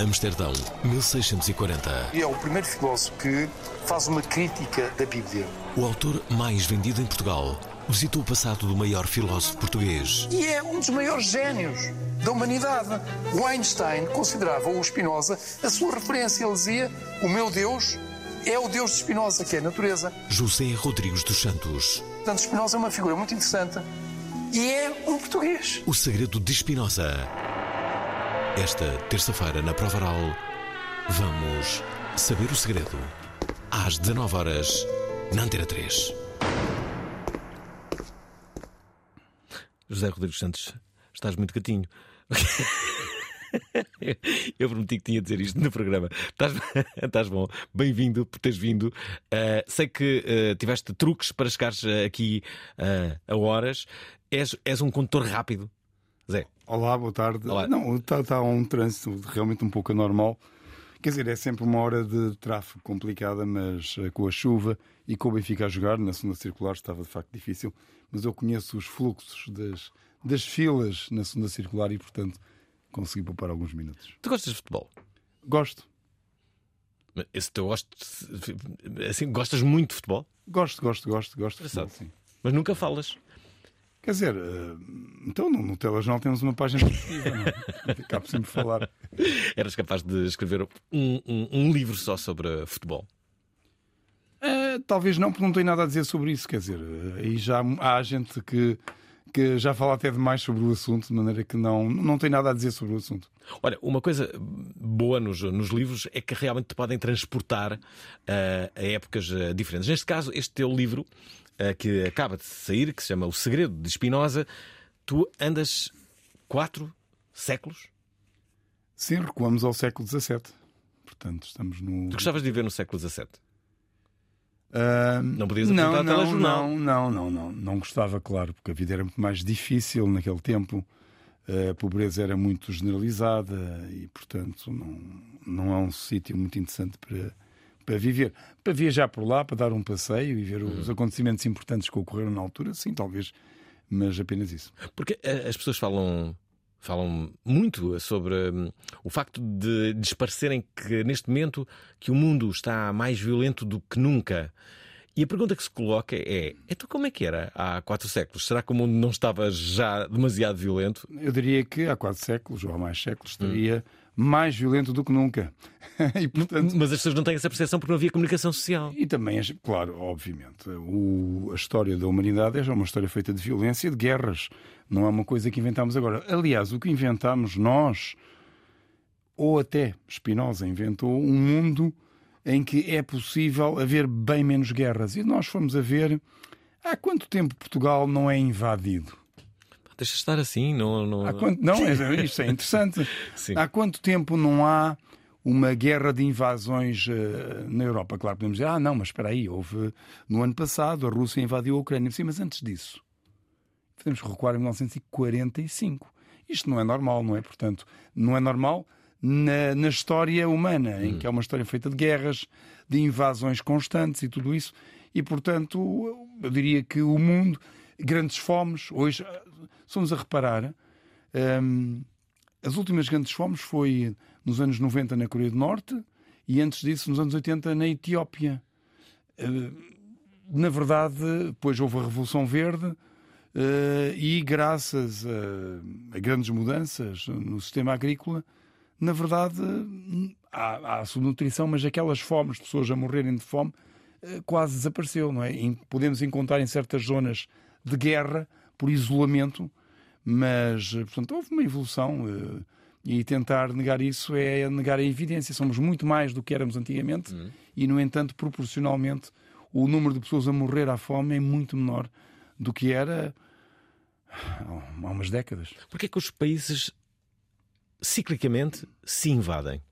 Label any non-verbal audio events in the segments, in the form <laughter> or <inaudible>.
Amsterdão, 1640. E é o primeiro filósofo que faz uma crítica da Bíblia. O autor mais vendido em Portugal visitou o passado do maior filósofo português. E é um dos maiores génios da humanidade. O Einstein considerava o Spinoza a sua referência. Ele dizia: O meu Deus é o Deus de Spinoza, que é a natureza. José Rodrigues dos Santos. Portanto, Spinoza é uma figura muito interessante e é um português. O segredo de Spinoza. Esta terça-feira, na Prova Oral, vamos saber o segredo. Às 19 horas na Antena 3. José Rodrigues Santos, estás muito gatinho. <laughs> Eu prometi que tinha de dizer isto no programa. Estás, <laughs> estás bom, bem-vindo por teres vindo. Uh, sei que uh, tiveste truques para chegares uh, aqui a horas. És, és um condutor rápido, Zé. Olá, boa tarde. Olá. Não, está, está um trânsito realmente um pouco anormal. Quer dizer, é sempre uma hora de tráfego complicada, mas eh, com a chuva e com o Benfica a jogar, na segunda circular estava de facto difícil. Mas eu conheço os fluxos das, das filas na segunda circular e, portanto, consegui poupar alguns minutos. Tu gostas de futebol? Gosto, Esse teu gosto, assim, gostas muito de futebol, gosto, gosto, gosto, gosto de futebol, Engraçado. sim. mas nunca falas. Quer dizer, eh, então no, no telejornal temos uma página positiva, não é? <laughs> Acabo sempre de falar. Eras capaz de escrever um, um- um livro só sobre futebol. Eh, talvez não, porque não tenho nada a dizer sobre isso. Quer dizer, eh, aí já há gente que, que já fala até demais sobre o assunto, de maneira que não, não tem nada a dizer sobre o assunto. Olha, uma coisa boa nos, nos livros é que realmente te podem transportar ah, a épocas diferentes. Neste caso, este teu livro, que acaba de sair, que se chama O Segredo de Spinoza, tu andas quatro séculos. Sim, recuamos ao século XVII. Portanto, estamos no. Tu gostavas de viver no século XVII? Ah, Não podias não, apresentar não, telejornal. não, não, não, não. Não gostava, claro, porque a vida era muito mais difícil naquele tempo. A pobreza era muito generalizada e, portanto, não, não é um sítio muito interessante para, para viver. Para viajar por lá, para dar um passeio e ver os acontecimentos importantes que ocorreram na altura, sim, talvez, mas apenas isso. Porque ah, as pessoas falam. Falam muito sobre hum, o facto de desparecerem que neste momento que o mundo está mais violento do que nunca. E a pergunta que se coloca é: então como é que era há quatro séculos? Será que o mundo não estava já demasiado violento? Eu diria que há quatro séculos, ou há mais séculos, estaria mais violento do que nunca. <laughs> e, portanto, Mas as pessoas não têm essa percepção porque não havia comunicação social. E também, claro, obviamente, o- a história da humanidade é já uma história feita de violência e de guerras. Não é uma coisa que inventámos agora. Aliás, o que inventámos nós, ou até Spinoza inventou, um mundo em que é possível haver bem menos guerras. E nós fomos a ver há quanto tempo Portugal não é invadido. Deixa estar assim, não. não... Há quanto... Não, é, isto é interessante. <laughs> Há quanto tempo não há uma guerra de invasões eh, na Europa? Claro, podemos dizer, ah, não, mas espera aí, houve no ano passado, a Rússia invadiu a Ucrânia. Sim, mas antes disso, podemos recuar em 1945. Isto não é normal, não é? Portanto, não é normal na, na história humana, em que é uma história feita de guerras, de invasões constantes e tudo isso. E, portanto, eu diria que o mundo, grandes fomes, hoje, somos a reparar, hum, as últimas grandes fomes foi nos anos 90 na Coreia do Norte e antes disso nos anos 80 na Etiópia. Eh, Na verdade, depois houve a Revolução Verde eh, e graças a, a grandes mudanças no sistema agrícola, na verdade, há, há subnutrição, mas aquelas fomes, pessoas a morrerem de fome, eh, quase desapareceu, não é? Podemos encontrar em certas zonas de guerra, por isolamento, mas, eh, portanto, houve uma evolução eh, e tentar negar isso é negar a evidência. Somos muito mais do que éramos antigamente uhum. e, no entanto, proporcionalmente, o número de pessoas a morrer à fome é muito menor do que era há umas décadas. Porquê é que os países ciclicamente se invadem?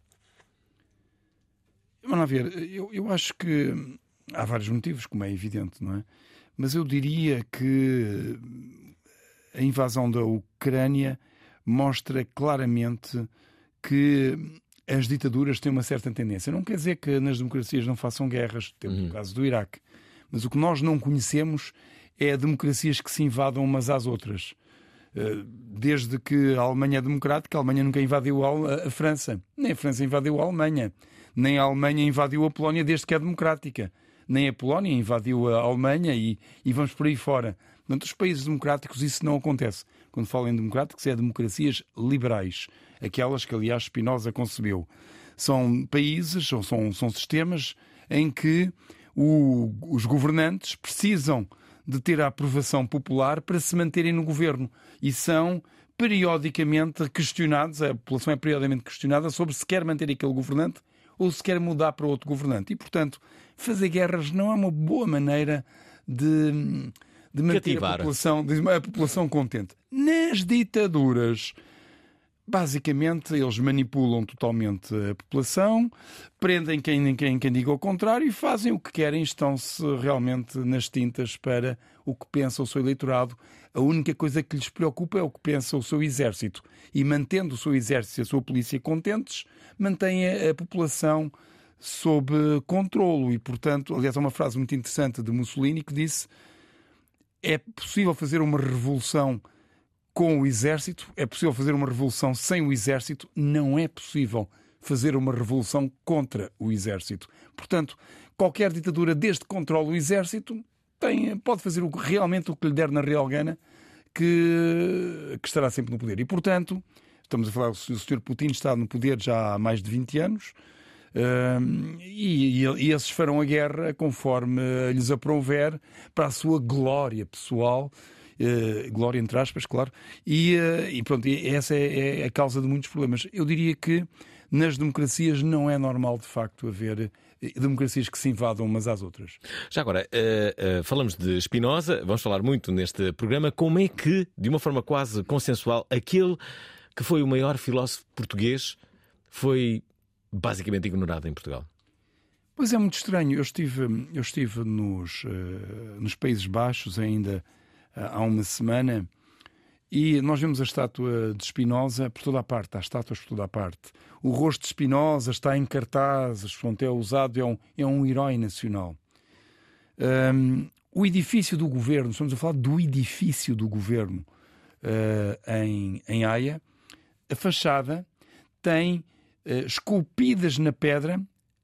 Vamos ver, eu, eu acho que há vários motivos, como é evidente, não é? Mas eu diria que a invasão da Ucrânia mostra claramente que as ditaduras têm uma certa tendência. Não quer dizer que nas democracias não façam guerras, temos uhum. o caso do Iraque, mas o que nós não conhecemos é democracias que se invadam umas às outras. Eh, desde que a Alemanha é democrática, a Alemanha nunca invadiu a França, nem a França invadiu a Alemanha, nem a Alemanha invadiu a Polónia desde que é democrática, nem a Polónia invadiu a Alemanha e, e vamos por aí fora. Portanto, os países democráticos isso não acontece. Quando falo em democráticos, é democracias liberais, aquelas que, aliás, Spinoza concebeu. São países, ou são, são sistemas em que o, os governantes precisam de ter a aprovação popular para se manterem no governo e são periodicamente questionados, a população é periodicamente questionada sobre se quer manter aquele governante ou se quer mudar para outro governante. E, portanto, fazer guerras não é uma boa maneira de, de manter a população, a população contente. Nas ditaduras, basicamente, eles manipulam totalmente a população, prendem quem, quem, quem diga o contrário e fazem o que querem, estão-se realmente nas tintas para o que pensa o seu eleitorado. A única coisa que lhes preocupa é o que pensa o seu exército. E mantendo o seu exército e a sua polícia contentes, mantém a, população sob controlo. E, portanto, aliás, há uma frase muito interessante de Mussolini que disse é possível fazer uma revolução com o exército, é possível fazer uma revolução sem o exército, não é possível fazer uma revolução contra o exército. Portanto, qualquer ditadura, desde que controle o exército, tem, pode fazer o, realmente o que lhe der na real gana, que, que estará sempre no poder. E, portanto, estamos a falar, o Sr. Putin está no poder já há mais de 20 anos, Uh, e, e, esses farão a guerra conforme lhes aprouver para a sua glória pessoal uh, glória entre aspas, claro, e, uh, e pronto, essa é, é, a causa de muitos problemas. Eu diria que nas democracias não é normal, de facto, haver democracias que se invadam umas às outras. Já agora, uh, uh, falamos de Spinoza, vamos falar muito neste programa. Como é que, de uma forma quase consensual, aquele que foi o maior filósofo português foi basicamente ignorado em Portugal? Pois é muito estranho. Eu estive, eu estive nos, uh, nos Países Baixos ainda há uma semana e nós vemos a estátua de Spinoza por toda a parte, há estátuas por toda a parte. O rosto de Spinoza está em cartazes, portanto, é usado, é um, é um herói nacional. Um, o edifício do governo, estamos a falar do edifício do governo uh, em, em Haia, a fachada tem uh, esculpidas na pedra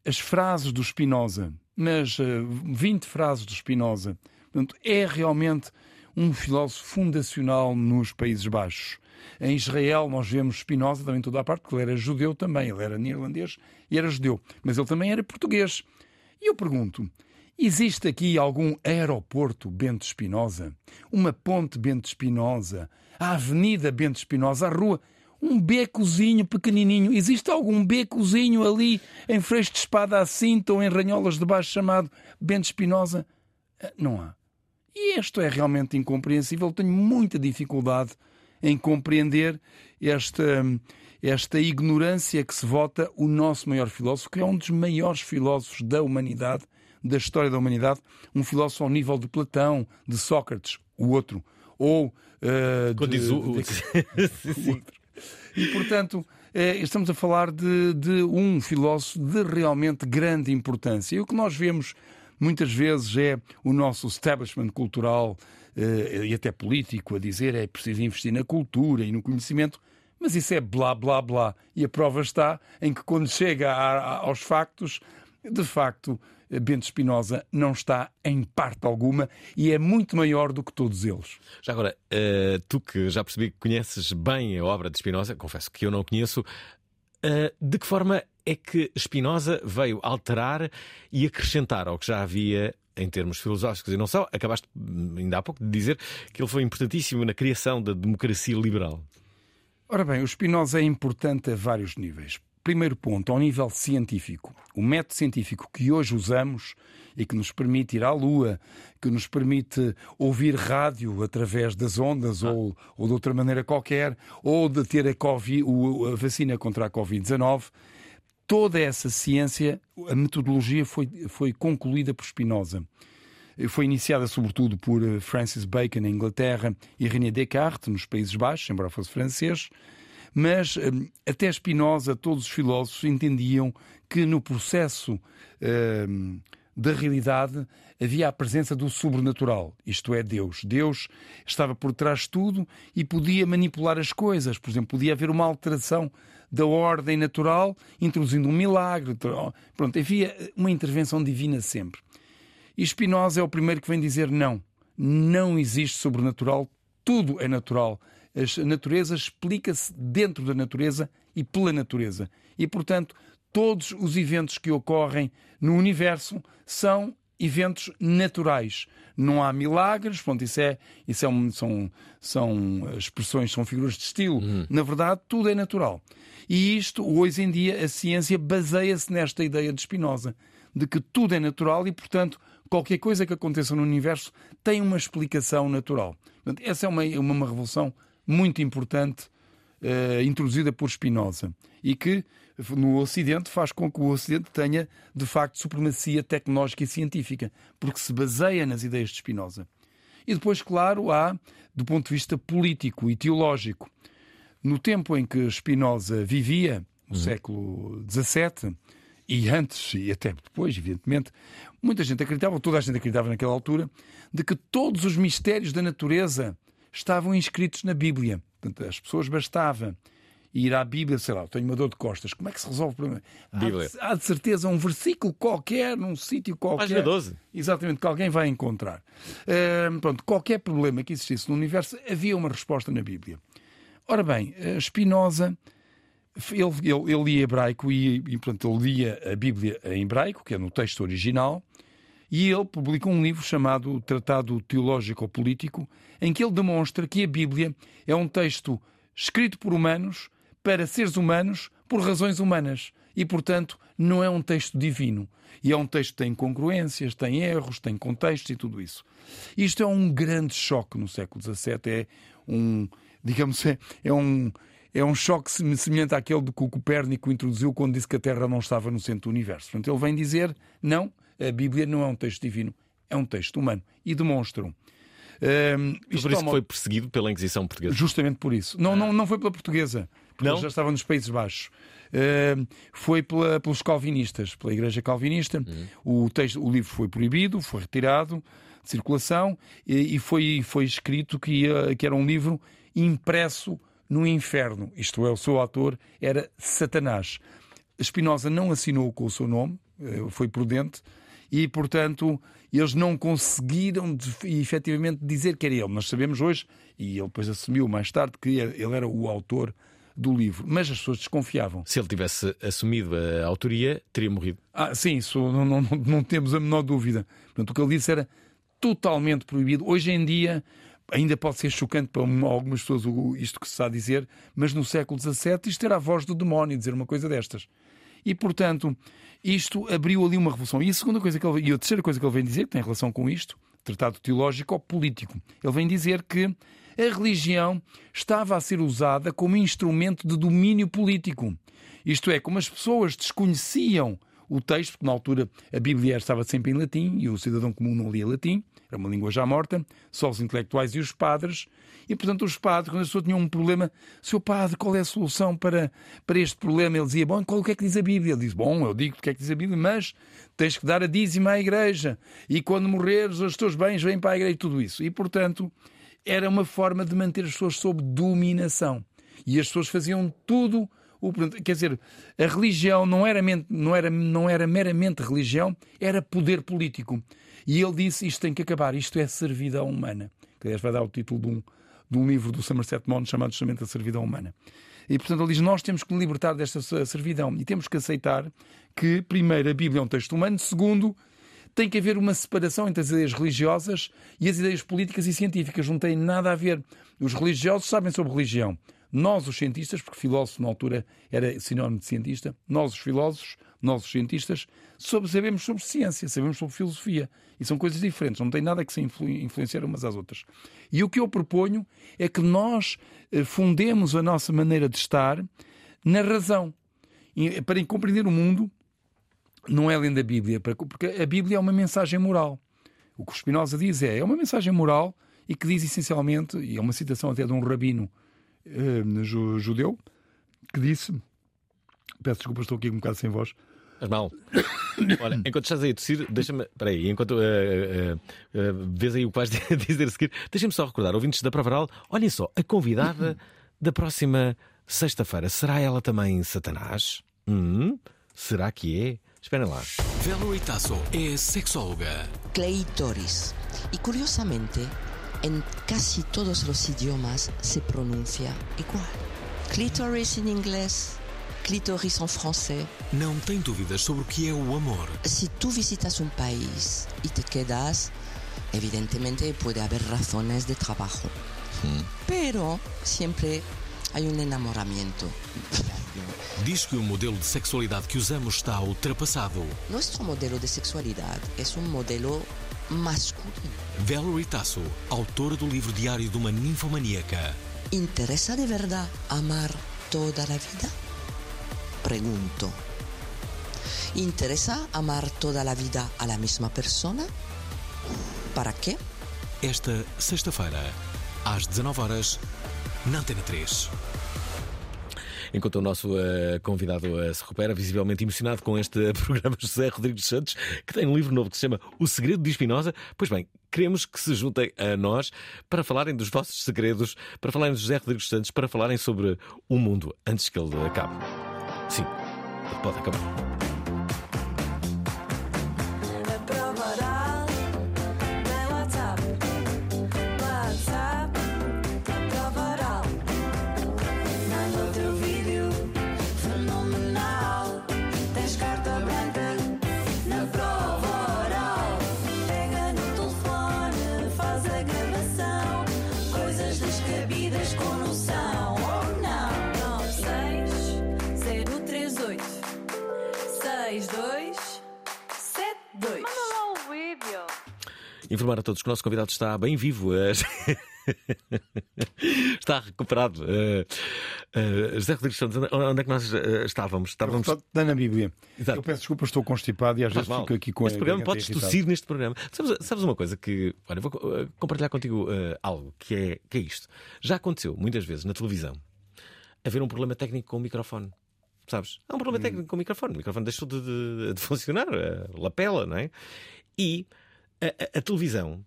as frases do Spinoza, mas uh, 20 frases do Spinoza. Portanto, é realmente um filósofo fundacional nos Países Baixos. Em Israel nós vemos Spinoza também toda a parte, porque ele era judeu também, ele era neerlandês e era judeu, mas ele também era português. E eu pergunto, existe aqui algum aeroporto Bento Spinoza? Uma ponte Bento Spinoza? A avenida Bento Spinoza? A rua? Um becozinho pequenininho? Existe algum becozinho ali em Freixo de Espada à Cinta ou em Ranholas de Baixo chamado Bento Spinoza? Ah, não há. E isto é realmente incompreensível. Tenho muita dificuldade em compreender esta, esta ignorância que se vota o nosso maior filósofo, que é um dos maiores filósofos da humanidade, da história da humanidade, um filósofo ao nível de Platão, de Sócrates, o outro, ou uh, de, diz <laughs> o... de... outro. E portanto, eh, estamos a falar de, de um filósofo de realmente grande importância. E o que nós vemos muitas vezes é o nosso establishment cultural uh, e até político a dizer é preciso investir na cultura e no conhecimento, mas isso é blá blá blá. E a prova está em que quando chega a, a, aos factos, de facto, Bento Espinosa não está em parte alguma e é muito maior do que todos eles. Já agora, uh, tu que já percebi que conheces bem a obra de Espinosa, confesso que eu não conheço, Uh, de que forma é que Spinoza veio alterar e acrescentar ao que já havia em termos filosóficos e não só? Acabaste ainda há pouco de dizer que ele foi importantíssimo na criação da democracia liberal. Ora bem, o Spinoza é importante a vários níveis. Primeiro ponto, ao nível científico. O método científico que hoje usamos e que nos permite ir à Lua, que nos permite ouvir rádio através das ondas ah. ou, ou de outra maneira qualquer, ou de ter a, COVID, a vacina contra a Covid-19, toda essa ciência, a metodologia foi, foi concluída por Spinoza. Foi iniciada sobretudo por eh, Francis Bacon na Inglaterra e René Descartes nos Países Baixos, embora fosse francês. Mas eh, até Spinoza, todos os filósofos entendiam que no processo uh, da realidade havia a presença do sobrenatural, isto é, Deus. Deus estava por trás de tudo e podia manipular as coisas. Por exemplo, podia haver uma alteração da ordem natural, introduzindo um milagre. Pronto, havia uma intervenção divina sempre. E Spinoza é o primeiro que vem dizer não. Não existe sobrenatural, tudo é natural. A natureza explica-se dentro da natureza e pela natureza. E, portanto, todos os eventos que ocorrem no universo são eventos naturais. Não há milagres, pronto, isso, é, isso é um, são, são expressões, são figuras de estilo. Uhum. Na verdade, tudo é natural. E isto, hoje em dia, a ciência baseia-se nesta ideia de Spinoza, de que tudo é natural e, portanto, qualquer coisa que aconteça no universo tem uma explicação natural. Portanto, essa é uma, uma revolução muito importante uh, introduzida por Spinoza e que no Ocidente faz com que o Ocidente tenha, de facto, supremacia tecnológica e científica, porque se baseia nas ideias de Spinoza. E depois, claro, há, do ponto de vista político e teológico, no tempo em que Spinoza vivia, no uhum. século XVII, e antes e até depois, evidentemente, muita gente acreditava, toda a gente acreditava naquela altura, de que todos os mistérios da natureza estavam inscritos na Bíblia. Portanto, as pessoas bastava ir à Bíblia, sei lá, tenho uma dor de costas, como é que se resolve o problema? Bíblia. Há, há de certeza um versículo qualquer, num sítio qualquer. Página 12. Exatamente, que alguém vai encontrar. Uh, pronto, qualquer problema que existisse no universo, havia uma resposta na Bíblia. Ora bem, Spinoza, ele, ele, ele lia hebraico e, e portanto, ele lia a Bíblia em hebraico, que é no texto original, e ele publicou um livro chamado Tratado Teológico Político, em que ele demonstra que a Bíblia é um texto escrito por humanos, para seres humanos por razões humanas. E, portanto, não é um texto divino. E é um texto que tem incongruências, tem erros, tem contextos e tudo isso. Isto é um grande choque no século XVII. É um, digamos, é, é um, é um choque semelhante àquele de que o Copérnico introduziu quando disse que a Terra não estava no centro do universo. Portanto, ele vem dizer: não, a Bíblia não é um texto divino, é um texto humano. E demonstram. Um, por isso toma... foi perseguido pela Inquisição Portuguesa. Justamente por isso. Não, ah. não, não foi pela portuguesa porque não? já estava nos Países Baixos. Uh, foi pela, pelos calvinistas, pela Igreja Calvinista. Uhum. O, texto, o livro foi proibido, foi retirado de circulação e, e foi, foi escrito que, ia, que era um livro impresso no inferno. Isto é, o seu autor era Satanás. Spinoza não assinou com o seu nome, uh, foi prudente, e, portanto, eles não conseguiram efetivamente dizer que era ele. Nós sabemos hoje, e ele depois assumiu mais tarde, que ele era o autor do livro, mas as pessoas desconfiavam. Se ele tivesse assumido a autoria, teria morrido. Ah, sim, isso não, não, não temos a menor dúvida. Portanto, o que ele disse era totalmente proibido. Hoje em dia, ainda pode ser chocante para algumas pessoas isto que se está a dizer, mas no século XVII isto era a voz do demónio dizer uma coisa destas. E, portanto, isto abriu ali uma revolução. E a segunda coisa que ele, e a terceira coisa que ele vem dizer, que tem relação com isto, tratado teológico ou político, ele vem dizer que a religião estava a ser usada como instrumento de domínio político. Isto é, como as pessoas desconheciam o texto, porque na altura a Bíblia estava sempre em latim e o cidadão comum não lia latim, era uma língua já morta, só os intelectuais e os padres. E, portanto, os padres, quando a pessoa tinha um problema, seu padre, qual é a solução para, para este problema? Ele dizia, bom, qual, o que é que diz a Bíblia? Ele diz, bom, eu digo o que é que diz a Bíblia, mas tens que dar a dízima à igreja. E quando morreres, os teus bens vêm para a igreja e tudo isso. E, portanto, era uma forma de manter as pessoas sob dominação. E as pessoas faziam tudo. O, quer dizer, a religião não era, não, era, não era meramente religião, era poder político. E ele disse: Isto tem que acabar, isto é servidão humana. Que aliás vai dar o título de um, de um livro do Somerset Maugham chamado justamente A Servidão Humana. E, portanto, ele diz: nós temos que libertar desta servidão e temos que aceitar que, primeiro, a Bíblia é um texto humano, segundo, tem que haver uma separação entre as ideias religiosas e as ideias políticas e científicas. Não tem nada a ver. Os religiosos sabem sobre religião. Nós, os cientistas, porque filósofo na altura era sinónimo de cientista, nós, os filósofos, nós, os cientistas, sabemos sobre ciência, sabemos sobre filosofia. E são coisas diferentes, não tem nada que se influ influenciar umas às outras. E o que eu proponho é que nós eh, fundemos a nossa maneira de estar na razão. Para compreender o mundo, não é lendo a Bíblia, porque a Bíblia é uma mensagem moral. O que o Spinoza diz é, é uma mensagem moral e que diz essencialmente, e é uma citação até de um rabino uh, judeu, que disse, peço desculpa, estou aqui um bocado sem voz, Faz mal. <coughs> Olha, enquanto estás aí a tossir, deixa-me. Espera aí, enquanto uh, uh, uh, vês aí o que vais <laughs> dizer a seguir, deixa-me só recordar, ouvintes da Provaral, olhem só, a convidada da próxima sexta-feira, será ela também Satanás? Hum? Será que é? Esperem lá. Velo Itazo é sexóloga. Clitoris. E curiosamente, em quase todos os idiomas se pronuncia igual. Clitoris em inglês, clitoris em francês. Não tem dúvidas sobre o que é o amor. Se tu visitas um país e te quedas, evidentemente pode haver razões de trabalho. Hum. Pero sempre há um enamoramento. Diz que o modelo de sexualidade que usamos está ultrapassado. Nosso modelo de sexualidade é um modelo masculino. Valerie Tasso, autora do livro diário de uma ninfomaníaca. ¿Interesa de verdad amar toda la vida? Pregunto. ¿Interesa amar toda la vida a la misma persona? ¿Para qué? Esta sexta-feira, às 19 horas, na Antena 3. Enquanto o nosso uh, convidado uh, se recupera, visivelmente emocionado com este <laughs> programa, José Rodrigues Santos, que tem um livro novo que se chama O Segredo de Espinosa. Pois bem, queremos que se juntem a nós para falarem dos vossos segredos, para falarem de José Rodrigues Santos, para falarem sobre o mundo antes que ele acabe. Sim, pode acabar. Informar a todos que o nosso convidado está bem vivo. Eh, <laughs> está recuperado. Uh, uh, José Rodrigues Santos, onde é que nós uh, estávamos? Estávamos Está na Bíblia. Exato. Eu peço desculpa, estou constipado e às vezes fico aqui com Este programa podes tossir neste programa. Sabes, sabes, uma coisa que. Olha, vou compartilhar contigo algo que é, que é isto. Já aconteceu muitas vezes na televisão haver um problema técnico com o microfone. Sabes? Há um problema hum. técnico com o microfone. O microfone deixou de, de, de funcionar, a lapela, não é? E a, a, a televisão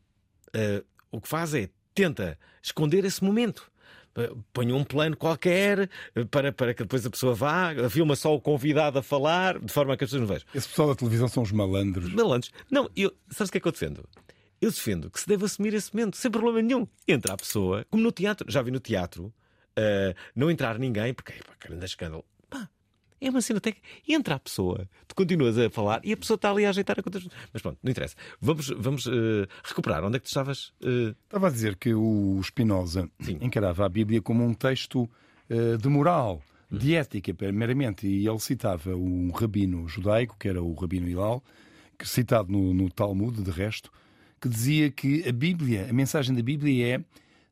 uh, o que faz é tenta esconder esse momento. Põe um plano qualquer eh, para, para que depois a pessoa vá, filma só o convidado a falar, de forma a que as pessoas não vejam. Esse pessoal da televisão são os malandros. Malandros. Não, eu, sabes o que é que eu defendo? Eu defendo que se deve assumir esse momento, sem problema nenhum. Entra a pessoa, como no teatro, já vi no teatro, uh, não entrar ninguém, porque é grande escândalo. É uma cena técnica. Entra a pessoa, tu continuas a falar e a pessoa está ali a ajeitar a contas. Mas pronto, não interessa. Vamos, vamos uh, recuperar. Onde é que tu estavas? Uh... Estava a dizer que o Spinoza Sim. encarava a Bíblia como um texto uh, de moral, hum. de ética, meramente. E ele citava um rabino judaico, que era o rabino Hilal, que, citado no, no Talmud, de resto, que dizia que a Bíblia, a mensagem da Bíblia é: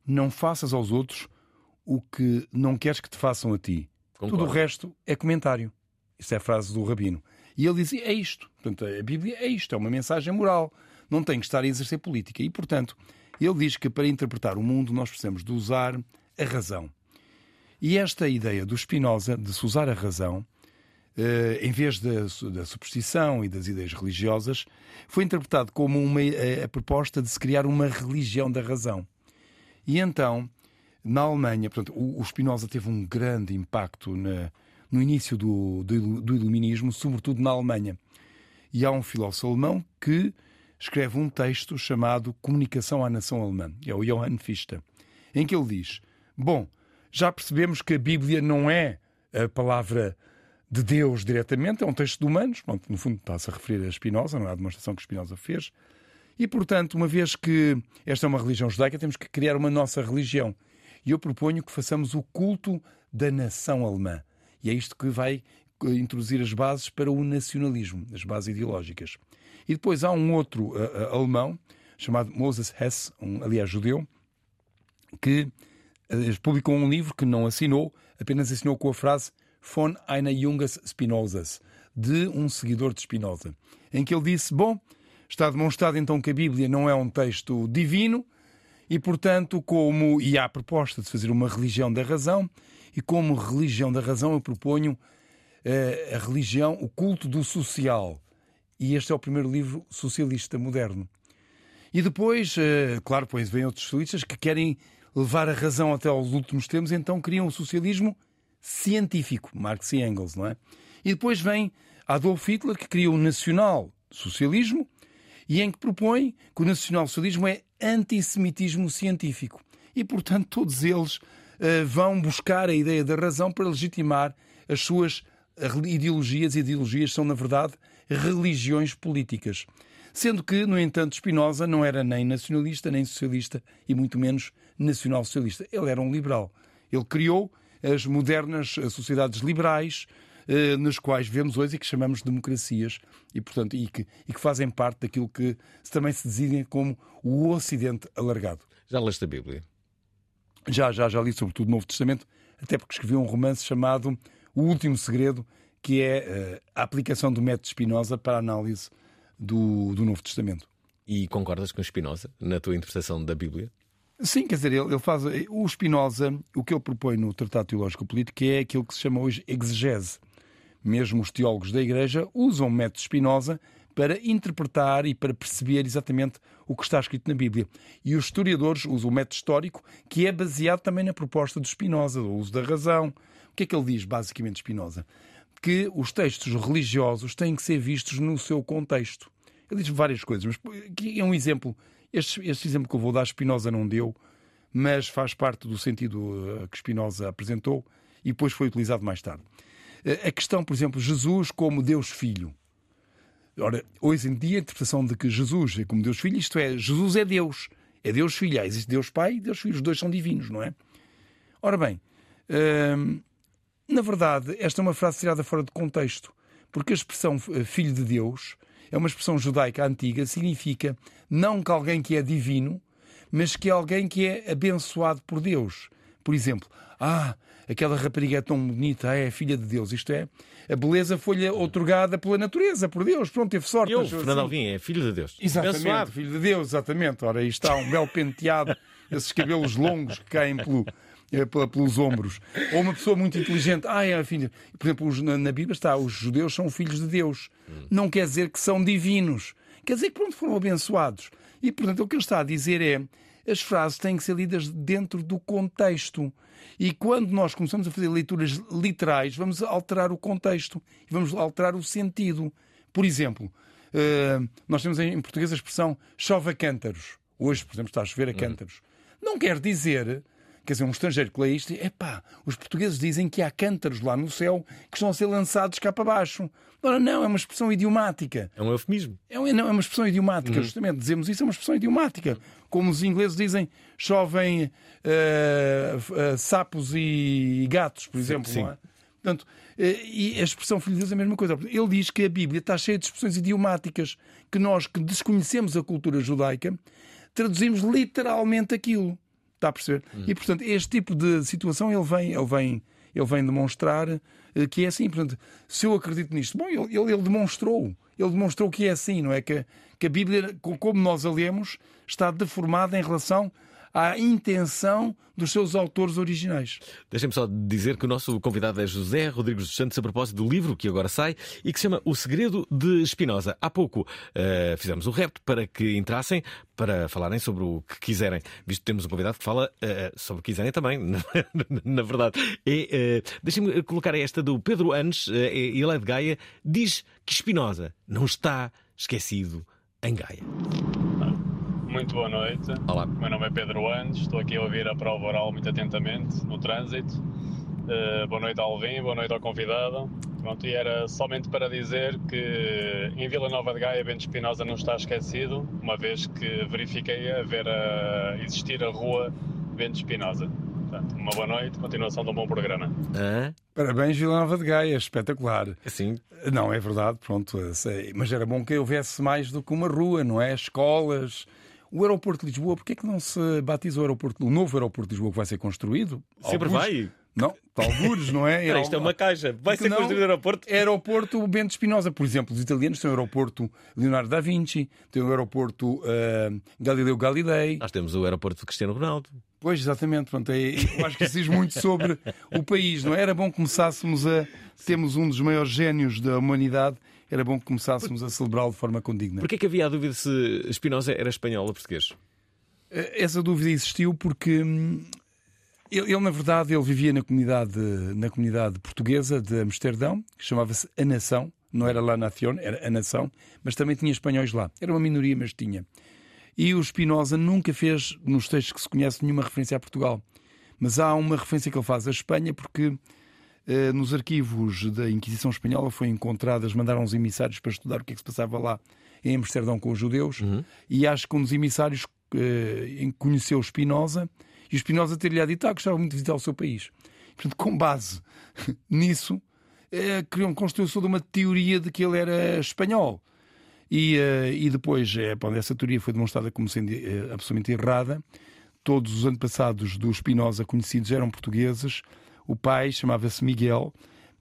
não faças aos outros o que não queres que te façam a ti Concordo. Tudo o resto é comentário. Isso é a frase do Rabino. E ele dizia: é isto. Portanto, a Bíblia é isto, é uma mensagem moral. Não tem que estar a exercer política. E, portanto, ele diz que para interpretar o mundo nós precisamos de usar a razão. E esta ideia do Spinoza de se usar a razão, eh, em vez da, superstição e das ideias religiosas, foi interpretado como uma, a, a proposta de se criar uma religião da razão. E então na Alemanha, portanto, o, o Spinoza teve um grande impacto na, no início do, do, do, iluminismo, sobretudo na Alemanha. E há um filósofo alemão que escreve um texto chamado Comunicação à Nação Alemã, é o Johann Fichte, em que ele diz: Bom, já percebemos que a Bíblia não é a palavra de Deus diretamente, é um texto de humanos. Pronto, no fundo, está-se a referir a Spinoza, não é a demonstração que Spinoza fez. E, portanto, uma vez que esta é uma religião judaica, temos que criar uma nossa religião. E eu proponho que façamos o culto da nação alemã. E é isto que vai introduzir as bases para o nacionalismo, as bases ideológicas. E depois há um outro uh, uh, alemão, chamado Moses Hess, um, aliás, judeu, que uh, publicou um livro que não assinou, apenas assinou com a frase von einer Junges Spinozas, de um seguidor de Spinoza, em que ele disse: Bom, está demonstrado então que a Bíblia não é um texto divino, e portanto, como e há a proposta de fazer uma religião da razão, e como religião da razão eu proponho a religião, o culto do social. E este é o primeiro livro socialista moderno. E depois, claro, depois vêm outros socialistas que querem levar a razão até aos últimos tempos, então criam o socialismo científico, Marx e Engels, não é? E depois vem Adolf Hitler, que cria o nacional-socialismo e em que propõe que o nacional-socialismo é antissemitismo científico. E, portanto, todos eles uh, vão buscar a ideia da razão para legitimar as suas ideologias, e ideologias são, na verdade, religiões políticas. Sendo que, no entanto, Spinoza não era nem nacionalista, nem socialista, e muito menos nacional-socialista. Ele era um liberal. Ele criou as modernas sociedades liberais, eh, nas quais vemos hoje e que chamamos de democracias, e, portanto, e que, e que fazem parte daquilo que também se designa como o Ocidente alargado. Já leste a Bíblia? Já, já, já li sobretudo o Novo Testamento, até porque escrevi um romance chamado O Último Segredo, que é uh, a aplicação do método Spinoza para a análise do, do Novo Testamento. E concordas com Spinoza na tua interpretação da Bíblia? Sim, quer dizer, ele, ele faz. O Spinoza, o que ele propõe no Tratado Teológico Político é aquilo que se chama hoje exegese. Mesmo os teólogos da Igreja usam o método Spinoza para interpretar e para perceber exatamente o que está escrito na Bíblia. E os historiadores usam o método histórico, que é baseado também na proposta de Spinoza, o uso da razão. O que é que ele diz, basicamente, Spinoza? que os textos religiosos têm que ser vistos no seu contexto. Ele diz várias coisas, mas aqui é um exemplo. Este, este exemplo que eu vou dar, Spinoza não deu, mas faz parte do sentido eh, que Spinoza apresentou e depois foi utilizado mais tarde. A questão, por exemplo, Jesus como Deus Filho. Ora, hoje em dia, a interpretação de que Jesus é como Deus Filho, isto é, Jesus é Deus. É Deus Filho. Ah, existe Deus Pai e Deus Filho. Os dois são divinos, não é? Ora bem, hum, na verdade, esta é uma frase tirada fora de contexto, porque a expressão eh, filho de Deus é uma expressão judaica antiga, significa não que alguém que é divino, mas que é alguém que é abençoado por Deus. Por exemplo, ah, aquela rapariga é tão bonita, é filha de Deus. Isto é, a beleza foi-lhe otorgada pela natureza, por Deus. Pronto, teve sorte. Eu, Fernando assim. Alvim, é filho de Deus. Exatamente, abençoado. filho de Deus, exatamente. Ora, aí está um belo penteado, <laughs> esses cabelos longos que caem pelo, é, pelos ombros. Ou uma pessoa muito inteligente, ah, é filho. Por exemplo, na Bíblia está, os judeus são filhos de Deus. Não quer dizer que são divinos. Quer dizer que pronto, foram abençoados. E, portanto, o que ele está a dizer é as frases têm que ser lidas dentro do contexto. E quando nós começamos a fazer leituras literais, vamos alterar o contexto e vamos alterar o sentido. Por exemplo, eh, nós temos em português a expressão chove a cântaros. Hoje, por exemplo, está a chover a cântaros. Não quer dizer Quer dizer, um estrangeiro que lê isto epá, os portugueses dizem que há cântaros lá no céu que estão a ser lançados cá para baixo. Ora, não, é uma expressão idiomática. É um eufemismo. É, não, é uma expressão idiomática, uhum. justamente. Dizemos isso, é uma expressão idiomática. Como os ingleses dizem, chovem uh, uh, sapos e gatos, por exemplo. Sim. Não é? Portanto, uh, e a expressão filho de Deus é a mesma coisa. Ele diz que a Bíblia está cheia de expressões idiomáticas que nós, que desconhecemos a cultura judaica, traduzimos literalmente aquilo. Está a perceber? E, portanto, este tipo de situação ele vem, ele vem, ele vem demonstrar eh, que é assim. Portanto, se eu acredito nisto, bom, ele, ele demonstrou. Ele demonstrou que é assim, não é? Que, que a Bíblia, como nós a lemos, está deformada em relação à intenção dos seus autores originais. Deixem-me só dizer que o nosso convidado é José Rodrigues dos Santos a propósito do livro que agora sai e que se chama O Segredo de Espinosa. Há pouco uh, fizemos o repto para que entrassem para falarem sobre o que quiserem, visto que temos um convidado que fala uh, sobre o que quiserem também, <laughs> na verdade. Uh, Deixem-me colocar esta do Pedro Anes, uh, ele é de Gaia, diz que Espinosa não está esquecido em Gaia muito boa noite. Olá. O meu nome é Pedro Andes, estou aqui a ouvir a prova oral muito atentamente no trânsito. Uh, boa noite ao Alvin, boa noite ao convidado. Pronto, e era somente para dizer que em Vila Nova de Gaia, Bento Espinosa não está esquecido, uma vez que verifiquei a ver a existir a rua Bento Espinosa. Portanto, uma boa noite, continuação de um bom programa. Hã? Parabéns, Vila Nova de Gaia, espetacular. Assim, Não, é verdade, pronto. sei. Mas era bom que houvesse mais do que uma rua, não é? Escolas. O aeroporto de Lisboa, porquê é que não se batiza o aeroporto, o novo aeroporto de Lisboa que vai ser construído? sempre Algures- vai. Não, algures, não é? <laughs> Espera, isto é uma caixa. Vai ser construído o aeroporto. Aeroporto Bento Espinosa, por exemplo, os italianos têm o aeroporto Leonardo da Vinci, têm o aeroporto ah, Galileu Galilei. Nós temos o aeroporto de Cristiano Ronaldo. Pois, exatamente. Pronto, é, eu acho que isso diz muito sobre o país, não é? Era bom que começássemos a. Temos um dos maiores génios da humanidade, era bom que começássemos a celebrá-lo de forma condigna. Porquê que havia a dúvida se Espinosa era espanhol ou português? Eh, Essa dúvida existiu porque hum, ele, ele, na verdade, ele vivia na comunidade, na comunidade portuguesa de Amsterdão, que chamava-se A Nação, não era La Nación, era A Nação, mas também tinha espanhóis lá. Era uma minoria, mas tinha. E o Spinoza nunca fez, nos textos que se conhece, nenhuma referência a Portugal. Mas há uma referência que ele faz a Espanha, porque nos arquivos da Inquisição Espanhola foi encontradas, mandaram os emissários para estudar o que é que se passava lá em Amsterdão com os judeus, e acho que um dos emissários eh, conheceu Spinoza, e o Spinoza ter-lhe dito, ah, gostava muito de visitar o seu país. Portanto, com base <laughs> nisso, eh, criou, construiu-se toda uma teoria de que ele era espanhol. E, eh, e depois, eh, pá, essa teoria foi demonstrada como sendo eh, absolutamente errada. Todos os antepassados do Spinoza conhecidos eram portugueses. O pai chamava-se Miguel,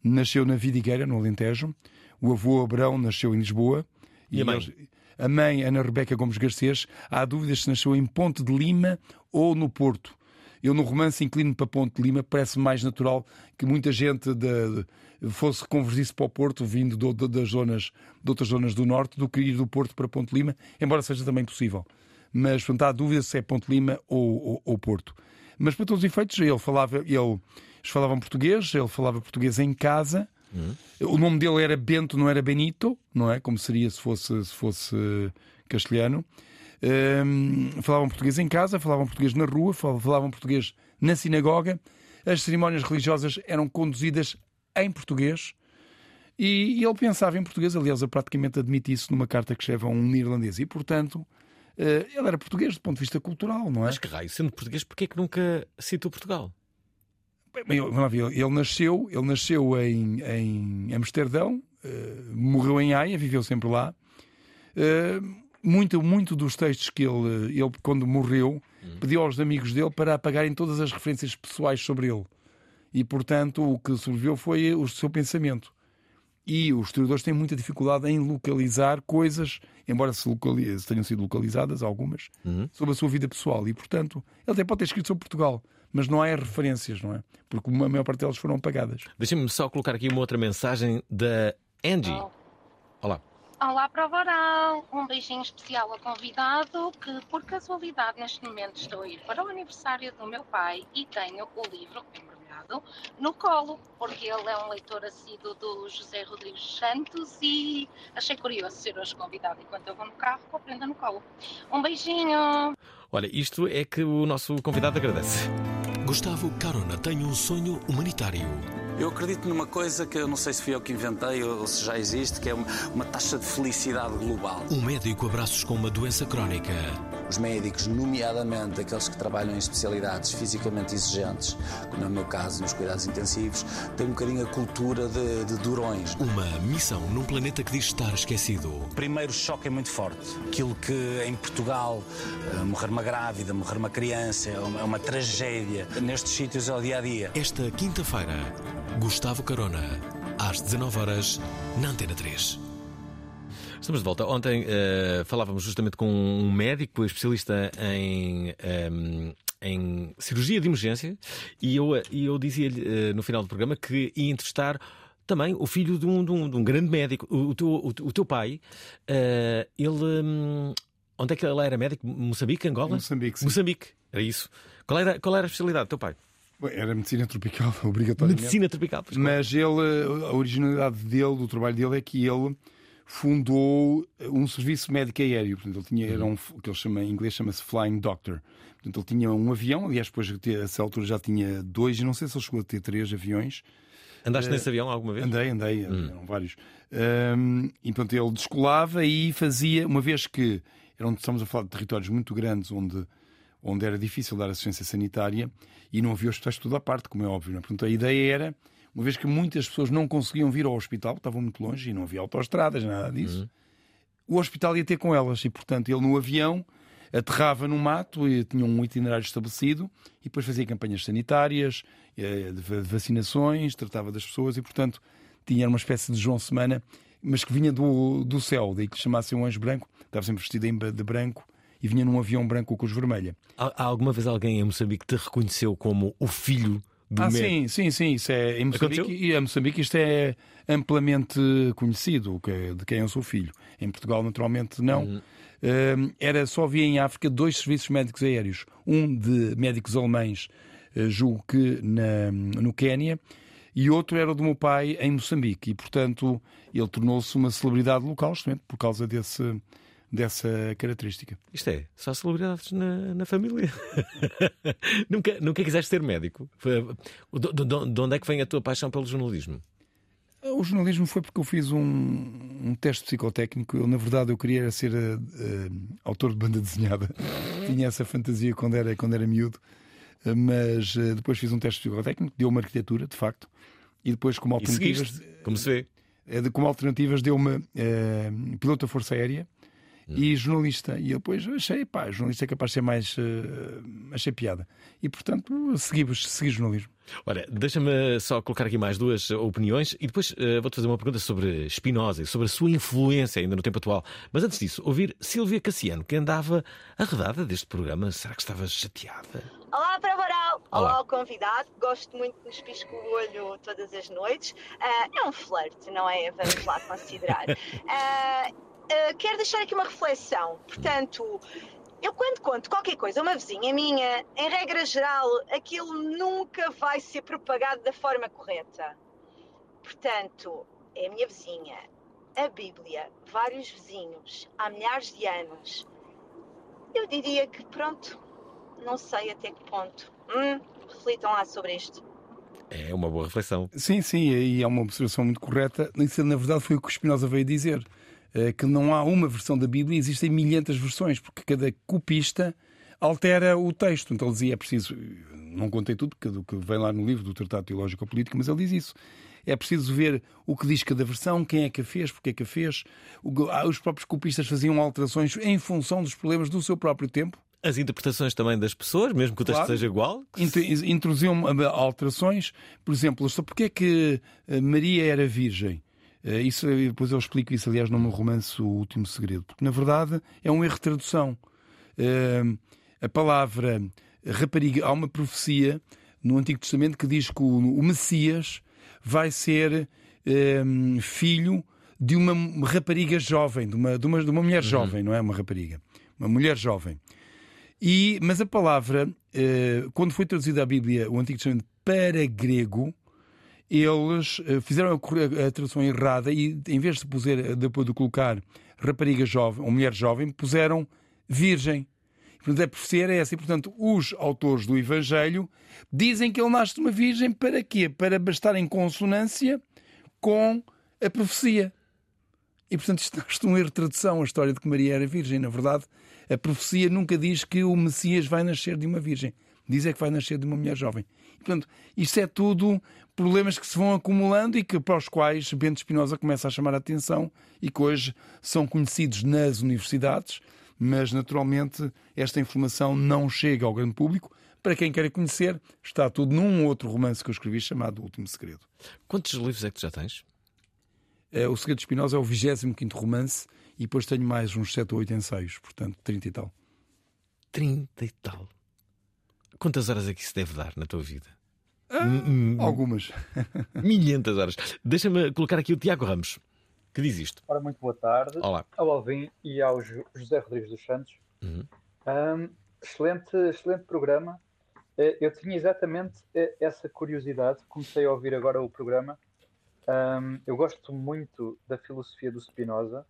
nasceu na Vidigueira, no Alentejo. O avô Abrão nasceu em Lisboa. E a mãe? eles- a mãe, Ana Rebeca Gomes Garcês, há dúvidas se nasceu em Ponte de Lima ou no Porto. Eu, no romance, inclino para Ponte de Lima, parece mais natural que muita gente de- de- fosse convergir-se para o Porto, vindo do- do- das zonas, de outras zonas do Norte, do que ir do Porto para Ponte de Lima, embora seja também possível. Mas, portanto, há dúvida se é Ponte de Lima ou, ou- ou Porto. Mas, para todos os efeitos, ele falava, ele, eles falavam português, ele falava português em casa. O nome dele era Bento, não era Benito, não é? Como seria se fosse, se fosse eh, castelhano. Hum, falavam português em casa, falavam português na rua, fal- falavam português na sinagoga. As cerimónias religiosas eram conduzidas em português. E, ele pensava em português, aliás, ele praticamente admite isso numa carta que escreve a um irlandês. E, portanto, eh, ele era português do ponto de vista cultural, não é? Mas que raio, sendo português, porquê é que nunca citou Portugal? Bem, Vamos lá ver, ele nasceu, ele nasceu em, em Amsterdão, eh, morreu em Haia, viveu sempre lá. Eh, muito, muito dos textos que ele, ele quando morreu, pediu aos amigos dele para apagarem todas as referências pessoais sobre ele. E, portanto, o que sobreviveu foi o seu pensamento. E os historiadores têm muita dificuldade em localizar coisas, embora se, locali- se tenham sido localizadas algumas, sobre a sua vida pessoal. E, portanto, ele até pode ter escrito sobre Portugal, mas não há referências, não é? Porque a maior parte delas foram apagadas. Deixa-me só colocar aqui uma outra mensagem da Angie. Olá. Olá, Prova Oral. Um beijinho especial ao convidado que, por casualidade, neste momento estou a ir para o aniversário do meu pai e tenho o livro no colo, porque ele é um leitor assíduo do José Rodrigues Santos e achei curioso ser hoje convidado enquanto eu vou no carro com a prenda no colo. Um beijinho! Olha, isto é que o nosso convidado agradece. Gustavo Carona tem um sonho humanitário. Eu acredito numa coisa que eu não sei se fui eu que inventei ou se já existe, que é uma, uma taxa de felicidade global. Um médico a braços com uma doença crónica. Os médicos, nomeadamente aqueles que trabalham em especialidades fisicamente exigentes, como é o meu caso nos cuidados intensivos, têm um bocadinho a cultura de, de durões. Uma missão num planeta que diz estar esquecido. O primeiro choque é muito forte. Aquilo que em Portugal, eh, morrer uma grávida, morrer uma criança, é uma, é uma tragédia. Nestes sítios é o dia a dia. Esta quinta-feira, Gustavo Carona, às 19 horas na Antena 3. Estamos de volta. Ontem eh, falávamos justamente com um médico especialista em, ehm, em cirurgia de emergência e eu, e eu dizia-lhe eh, no final do programa que ia entrevistar também o filho de um, de um, de um grande médico. O, o teu, o, o teu pai, eh, ele. hum, onde é que ele era médico? Moçambique, Angola? Moçambique, sim. Moçambique, era isso. Qual era, qual era a especialidade do teu pai? Era medicina tropical, <laughs> obrigatoriamente. Medicina tropical. pois, claro. Mas ele, a originalidade dele, do trabalho dele, é que ele fundou um serviço médico aéreo. Portanto, ele tinha, era Uhum. um, o que ele chama, em inglês chama-se Flying Doctor. Portanto, ele tinha um avião, aliás, depois de a essa altura já tinha dois, e não sei se ele chegou a ter três aviões. Andaste Eh, nesse avião alguma vez? Andei, andei, eram vários. E portanto ele descolava e fazia, uma vez que eram, estamos a falar de territórios muito grandes onde, onde era difícil dar assistência sanitária e não havia hospitais tudo à parte, como é óbvio. É? Portanto, a ideia era, uma vez que muitas pessoas não conseguiam vir ao hospital, estavam muito longe e não havia autoestradas, nada disso, o hospital ia ter com elas e, portanto, ele no avião aterrava no mato e tinha um itinerário estabelecido e depois fazia campanhas sanitárias, eh, de va- vacinações, tratava das pessoas e, portanto, tinha uma espécie de João Semana, mas que vinha do, do céu, daí que lhe chamassem um anjo branco, estava sempre vestido de branco e vinha num avião branco com a cruz vermelha. Há, há alguma vez alguém em Moçambique te reconheceu como o filho do ah, sim, sim, sim. Isso é, em Moçambique, Aconteceu? e em Moçambique isto é amplamente conhecido, que- de quem eu sou filho. Em Portugal, naturalmente, não. Uhum. Hum, era só havia em África dois serviços médicos aéreos. Um de médicos alemães, eh, julgo que na, no Quénia, e outro era o do meu pai em Moçambique. E, portanto, ele tornou-se uma celebridade local, justamente por causa desse, dessa característica. Isto é, só celebridades na, na família. <laughs> nunca, nunca quiseste ser médico? De, de- de onde é que vem a tua paixão pelo jornalismo? O jornalismo foi porque eu fiz um, um teste psicotécnico. Eu, na verdade, eu queria ser eh, eh, autor de banda desenhada. <laughs> Tinha essa fantasia quando era, quando era miúdo. Eh, Mas depois fiz um teste psicotécnico, deu-me arquitetura, de facto. E depois, como alternativas. como se vê. como alternativas, deu-me piloto da Força Aérea e jornalista. E eu depois achei, pá, jornalista é capaz de ser mais. eh, achei piada. E, portanto, segui, segui jornalismo. Ora, deixa-me só colocar aqui mais duas opiniões e depois eh, vou-te fazer uma pergunta sobre Spinoza e sobre a sua influência ainda no tempo atual. Mas antes disso, ouvir Silvia Cassiano, que andava arredada deste programa. Será que estava chateada? Olá, para Varal! Olá. Olá ao convidado. Gosto muito de nos pisco o olho todas as noites. Ah, é um flerte, não é? Vamos lá considerar. Ah, <laughs> ah, quero deixar aqui uma reflexão. Portanto, eu quando conto qualquer coisa a uma vizinha minha, em regra geral, aquilo nunca vai ser propagado da forma correta. Portanto, é a minha vizinha, a Bíblia, vários vizinhos, há milhares de anos. Eu diria que, pronto, não sei até que ponto. Hum, reflitam lá sobre isto. É uma boa reflexão. Sim, sim, e é uma observação muito correta. Na verdade, foi o que o Spinoza veio dizer. Eh, Que não há uma versão da Bíblia, existem milhentas versões, porque cada copista altera o texto. Então ele dizia, é preciso, não contei tudo, porque do que vem lá no livro do Tratado Teológico Político, mas ele diz isso. É preciso ver o que diz cada versão, quem é que a fez, porque é que a fez. Ah, Os próprios copistas faziam alterações em função dos problemas do seu próprio tempo. As interpretações também das pessoas, mesmo que o texto Claro. seja igual. Intro- Introduziam ah, alterações, por exemplo, porque é que ah, Maria era virgem. Ah, Isso, e depois eu explico isso, aliás, no meu romance O Último Segredo, porque na verdade é um erro de tradução. Ah, A palavra rapariga, há uma profecia no Antigo Testamento que diz que o, Messias vai ser filho de uma rapariga jovem, de uma, de uma, de uma mulher jovem, não é uma rapariga, uma mulher jovem. E, mas a palavra, eh, quando foi traduzida a Bíblia, o Antigo Testamento, para grego, eles eh, fizeram a, tradução errada e, em vez de, puser, depois de colocar rapariga jovem ou mulher jovem, puseram virgem. Portanto, a profecia era essa. E, portanto, os autores do Evangelho dizem que ele nasce de uma virgem para quê? Para bastar em consonância com a profecia. E, portanto, isto <laughs> é um erro de tradução, a história de que Maria era virgem. Na verdade, a profecia nunca diz que o Messias vai nascer de uma virgem. Diz é que vai nascer de uma mulher jovem. Portanto, isto é tudo problemas que se vão acumulando e que, para os quais Bento Espinosa começa a chamar a atenção e que hoje são conhecidos nas universidades, mas, naturalmente, esta informação não chega ao grande público. Para quem quer conhecer, está tudo num outro romance que eu escrevi chamado O Último Segredo. Quantos livros é que tu já tens? Eh, O Segredo de Espinosa é o 25 romance e depois tenho mais uns 7 ou 8 ensaios, portanto, 30 e tal. 30 e tal. Quantas horas é que isso deve dar na tua vida? Algumas. <laughs> Milhentas horas. Deixa-me colocar aqui o Tiago Ramos, que diz isto. Ora, muito boa tarde Olá. ao Alvin e ao Jo- José Rodrigues dos Santos. Uhum. Ahm, excelente, excelente programa. Eh, Eu tinha exatamente eh, essa curiosidade. Comecei a ouvir agora o programa Um, eu gosto muito da filosofia do Spinoza.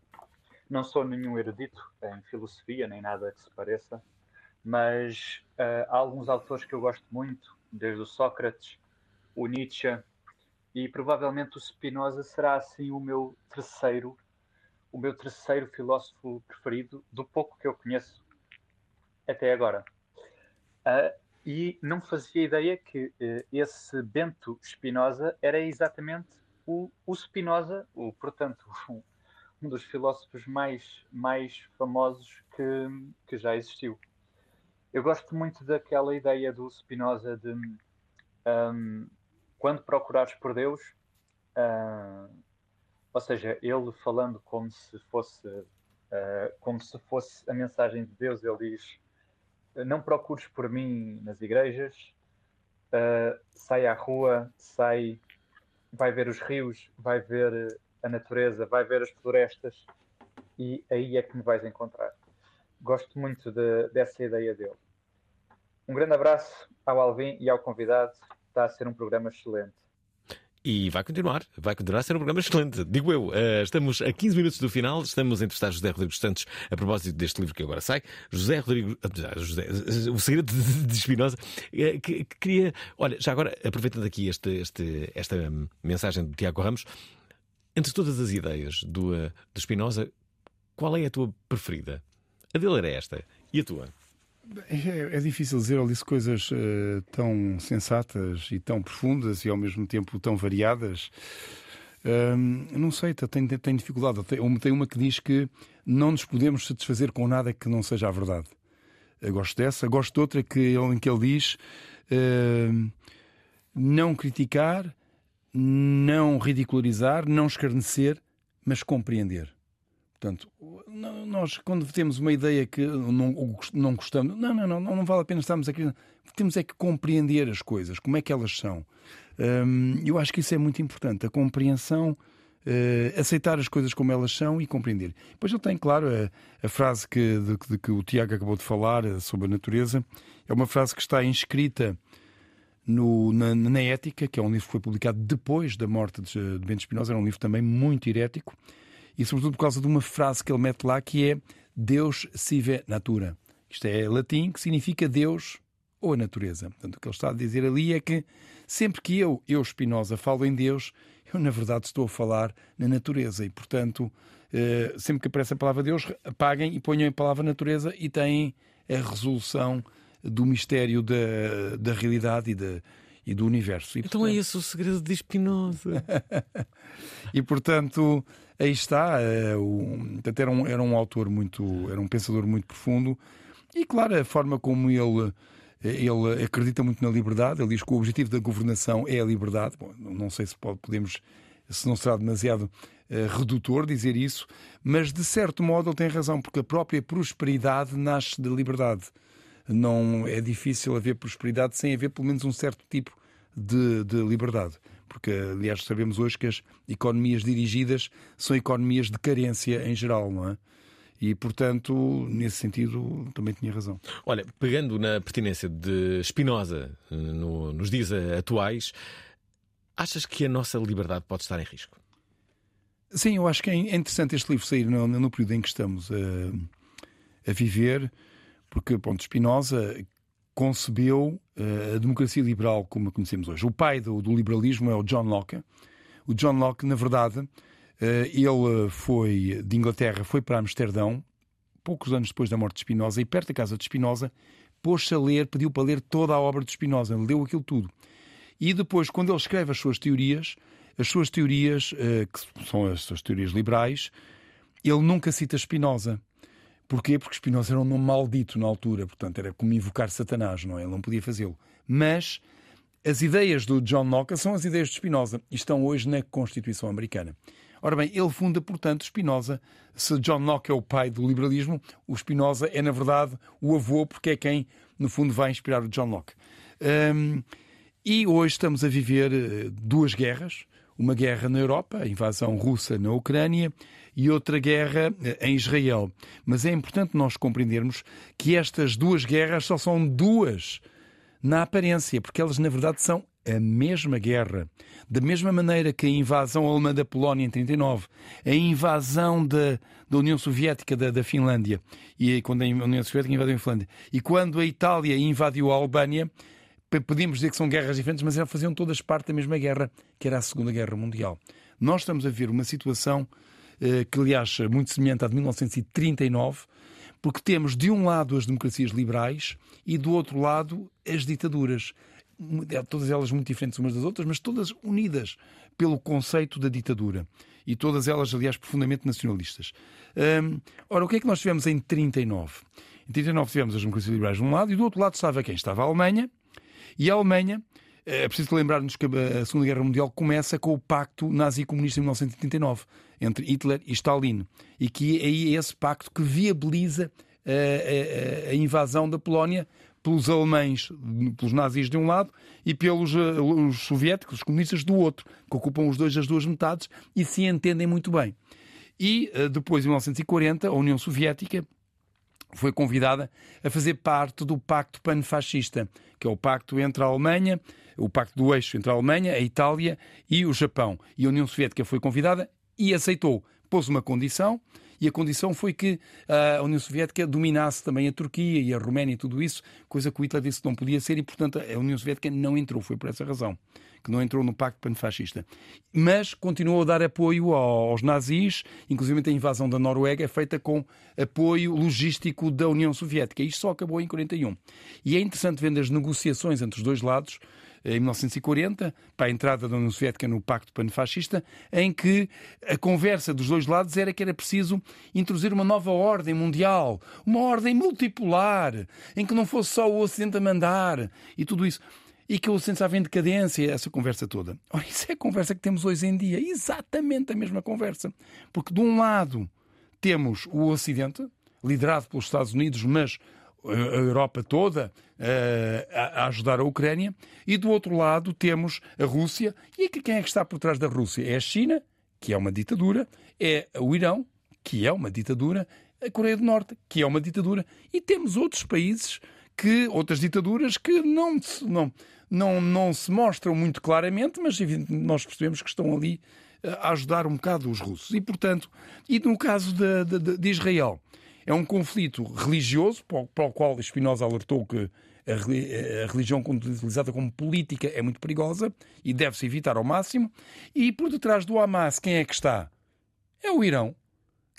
Não sou nenhum erudito em filosofia, nem nada que se pareça, mas uh, há alguns autores que eu gosto muito, desde o Sócrates, o Nietzsche, e provavelmente o Spinoza será assim o meu terceiro, o meu terceiro filósofo preferido, do pouco que eu conheço até agora. Uh, e não fazia ideia que uh, esse Bento Spinoza era exatamente o, o Spinoza, o, portanto, um, <laughs> um dos filósofos mais, mais famosos que, que já existiu. Eu gosto muito daquela ideia do Spinoza de um, quando procurares por Deus, uh, ou seja, ele falando como se fosse uh, como se fosse a mensagem de Deus, ele diz: não procures por mim nas igrejas, uh, sai à rua, sai vai ver os rios, vai ver a natureza, vai ver as florestas e aí é que me vais encontrar. Gosto muito de, dessa ideia dele. Um grande abraço ao Alvin e ao convidado. Está a ser um programa excelente. E vai continuar, vai continuar a ser um programa excelente, digo eu. Uh, estamos a 15 minutos do final, estamos a entrevistar José Rodrigues Santos a propósito deste livro que agora sai. José Rodrigo, uh, José, O Segredo de, Espinosa, uh, que, que, queria. Olha, já agora, aproveitando aqui este, este, esta mensagem de Tiago Ramos, entre todas as ideias do, do Espinosa, qual é a tua preferida? A dele era esta. E a tua? É, é, difícil dizer, ele disse coisas uh, tão sensatas e tão profundas e ao mesmo tempo tão variadas. Não sei, tenho, dificuldade. Tem, uma que diz que não nos podemos satisfazer com nada que não seja a verdade. Eu gosto dessa. Gosto de outra que, em que ele diz não criticar, não ridicularizar, não escarnecer, mas compreender. Portanto, nós, quando temos uma ideia que não, não gostamos, não, não, não, não vale a pena estarmos aqui. Temos é que compreender as coisas, como é que elas são. Hum, eu acho que isso é muito importante, a compreensão, uh, aceitar as coisas como elas são e compreender. Depois eu tenho, claro, a, a frase que, de, de, que o Tiago acabou de falar eh, sobre a natureza, é uma frase que está inscrita no, na, na, Ética, que é um livro que foi publicado depois da morte de, de Bento Espinosa, era um livro também muito herético e sobretudo por causa de uma frase que ele mete lá que é Deus sive natura. Isto é latim que significa Deus ou a natureza. Portanto, o que ele está a dizer ali é que sempre que eu, eu Spinoza, falo em Deus, eu na verdade estou a falar na natureza e, portanto, eh, sempre que aparece a palavra Deus, apaguem e ponham a palavra natureza e têm a resolução do mistério da, da realidade e da, e do universo. E, então portanto... é esse o segredo de Spinoza. <laughs> e portanto, aí está. Uh, o, era, um, era um autor muito. Era um pensador muito profundo. E claro, a forma como ele. Ele acredita muito na liberdade. Ele diz que o objetivo da governação é a liberdade. Bom, não sei se podemos, se não será demasiado uh, redutor dizer isso, mas de certo modo ele tem razão, porque a própria prosperidade nasce da liberdade não é difícil haver prosperidade sem haver pelo menos um certo tipo de, de liberdade. Porque, aliás, sabemos hoje que as economias dirigidas são economias de carência em geral, não é? E, portanto, nesse sentido, também tinha razão. Olha, pegando na pertinência de Spinoza eh, no, nos dias atuais, achas que a nossa liberdade pode estar em risco? Sim, eu acho que é interessante este livro sair no, no período em que estamos a, a viver porque Ponte concebeu uh, a democracia liberal como a conhecemos hoje. O pai do, do, liberalismo é o John Locke. O John Locke, na verdade, uh, ele foi de Inglaterra, foi para Amsterdão, poucos anos depois da morte de Spinoza, e perto da casa de Spinoza, pôs-se a ler, pediu para ler toda a obra de Spinoza, leu aquilo tudo. E depois, quando ele escreve as suas teorias, as suas teorias, uh, que são as suas teorias liberais, ele nunca cita Spinoza. Porquê? Porque Spinoza era um nome maldito na altura, portanto era como invocar Satanás, não é? Ele não podia fazê-lo. Mas as ideias do John Locke são as ideias de Spinoza e estão hoje na Constituição Americana. Ora bem, ele funda, portanto, Spinoza. Se John Locke é o pai do liberalismo, o Spinoza é, na verdade, o avô, porque é quem, no fundo, vai inspirar o John Locke. Um, e hoje estamos a viver eh, duas guerras. Uma guerra na Europa, a invasão russa na Ucrânia, e outra guerra eh, em Israel. Mas é importante nós compreendermos que estas duas guerras só são duas na aparência, porque elas na verdade são a mesma guerra. Da mesma maneira que a invasão alemã da Polónia em 39, a invasão da, da União Soviética da, da Finlândia, e quando a União Soviética invadiu a Finlândia, e quando a Itália invadiu a Albânia, podíamos dizer que são guerras diferentes, mas eram, faziam todas parte da mesma guerra, que era a Segunda Guerra Mundial. Nós estamos a ver uma situação que, aliás, é muito semelhante à de 1939, porque temos de um lado as democracias liberais e do outro lado as ditaduras. Todas elas muito diferentes umas das outras, mas todas unidas pelo conceito da ditadura. E todas elas, aliás, profundamente nacionalistas. Hum, ora, o que é que nós tivemos em 39? Em 39 tivemos as democracias liberais de um lado e do outro lado estava quem? Estava a Alemanha. E a Alemanha é preciso lembrar-nos que a Segunda Guerra Mundial começa com o pacto nazi-comunista em 1939 entre Hitler e Stalin e que é esse pacto que viabiliza a, a, a invasão da Polónia pelos alemães, pelos nazis de um lado e pelos os soviéticos, os comunistas do outro, que ocupam os dois as duas metades e se entendem muito bem. E depois, em 1940, a União Soviética foi convidada a fazer parte do Pacto Panfascista, que é o pacto entre a Alemanha, o pacto do eixo entre a Alemanha, a Itália e o Japão. E a União Soviética foi convidada e aceitou. Pôs uma condição, e a condição foi que a União Soviética dominasse também a Turquia e a Roménia e tudo isso, coisa que o Hitler disse que não podia ser e, portanto, a União Soviética não entrou. Foi por essa razão que não entrou no Pacto Panfascista. Mas continuou a dar apoio aos nazis, inclusive a invasão da Noruega é feita com apoio logístico da União Soviética. Isto só acabou em 41. E é interessante ver as negociações entre os dois lados em 1940, para a entrada da União Soviética no Pacto Panfascista, em que a conversa dos dois lados era que era preciso introduzir uma nova ordem mundial, uma ordem multipolar, em que não fosse só o Ocidente a mandar e tudo isso. E que o Ocidente estava em decadência, essa conversa toda. Ora, isso é a conversa que temos hoje em dia, exatamente a mesma conversa. Porque de um lado temos o Ocidente, liderado pelos Estados Unidos, mas a Europa toda uh, a ajudar a Ucrânia, e do outro lado temos a Rússia. E quem é que está por trás da Rússia? É a China, que é uma ditadura, é o Irão, que é uma ditadura, a Coreia do Norte, que é uma ditadura, e temos outros países que outras ditaduras que não não não não se mostram muito claramente, mas nós percebemos que estão ali eh, a ajudar um bocado os russos. E portanto, e no caso de, de, de Israel, é um conflito religioso, para o qual Spinoza alertou que a religião utilizada como política é muito perigosa e deve-se evitar ao máximo. E por detrás do Hamas, quem é que está? É o Irão,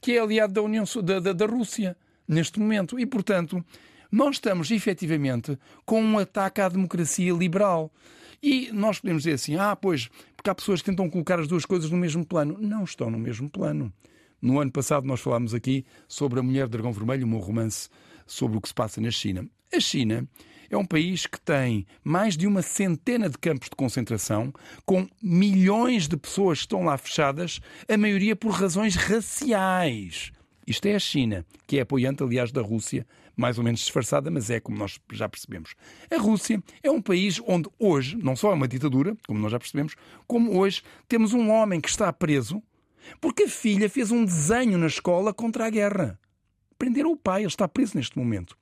que é aliado da, União, da, da, da Rússia neste momento. E, portanto, nós estamos efetivamente com um ataque à democracia liberal. E nós podemos dizer assim: ah, pois, porque há pessoas que tentam colocar as duas coisas no mesmo plano. Não estão no mesmo plano. No ano passado nós falámos aqui sobre a Mulher Dragão Vermelho, um romance sobre o que se passa na China. A China é um país que tem mais de uma centena de campos de concentração, com milhões de pessoas que estão lá fechadas, a maioria por razões raciais. Isto é a China, que é apoiante, aliás, da Rússia, mais ou menos disfarçada, mas é como nós já percebemos. A Rússia é um país onde hoje, não só é uma ditadura, como nós já percebemos, como hoje temos um homem que está preso porque a filha fez um desenho na escola contra a guerra. Prenderam o pai, ele está preso neste momento.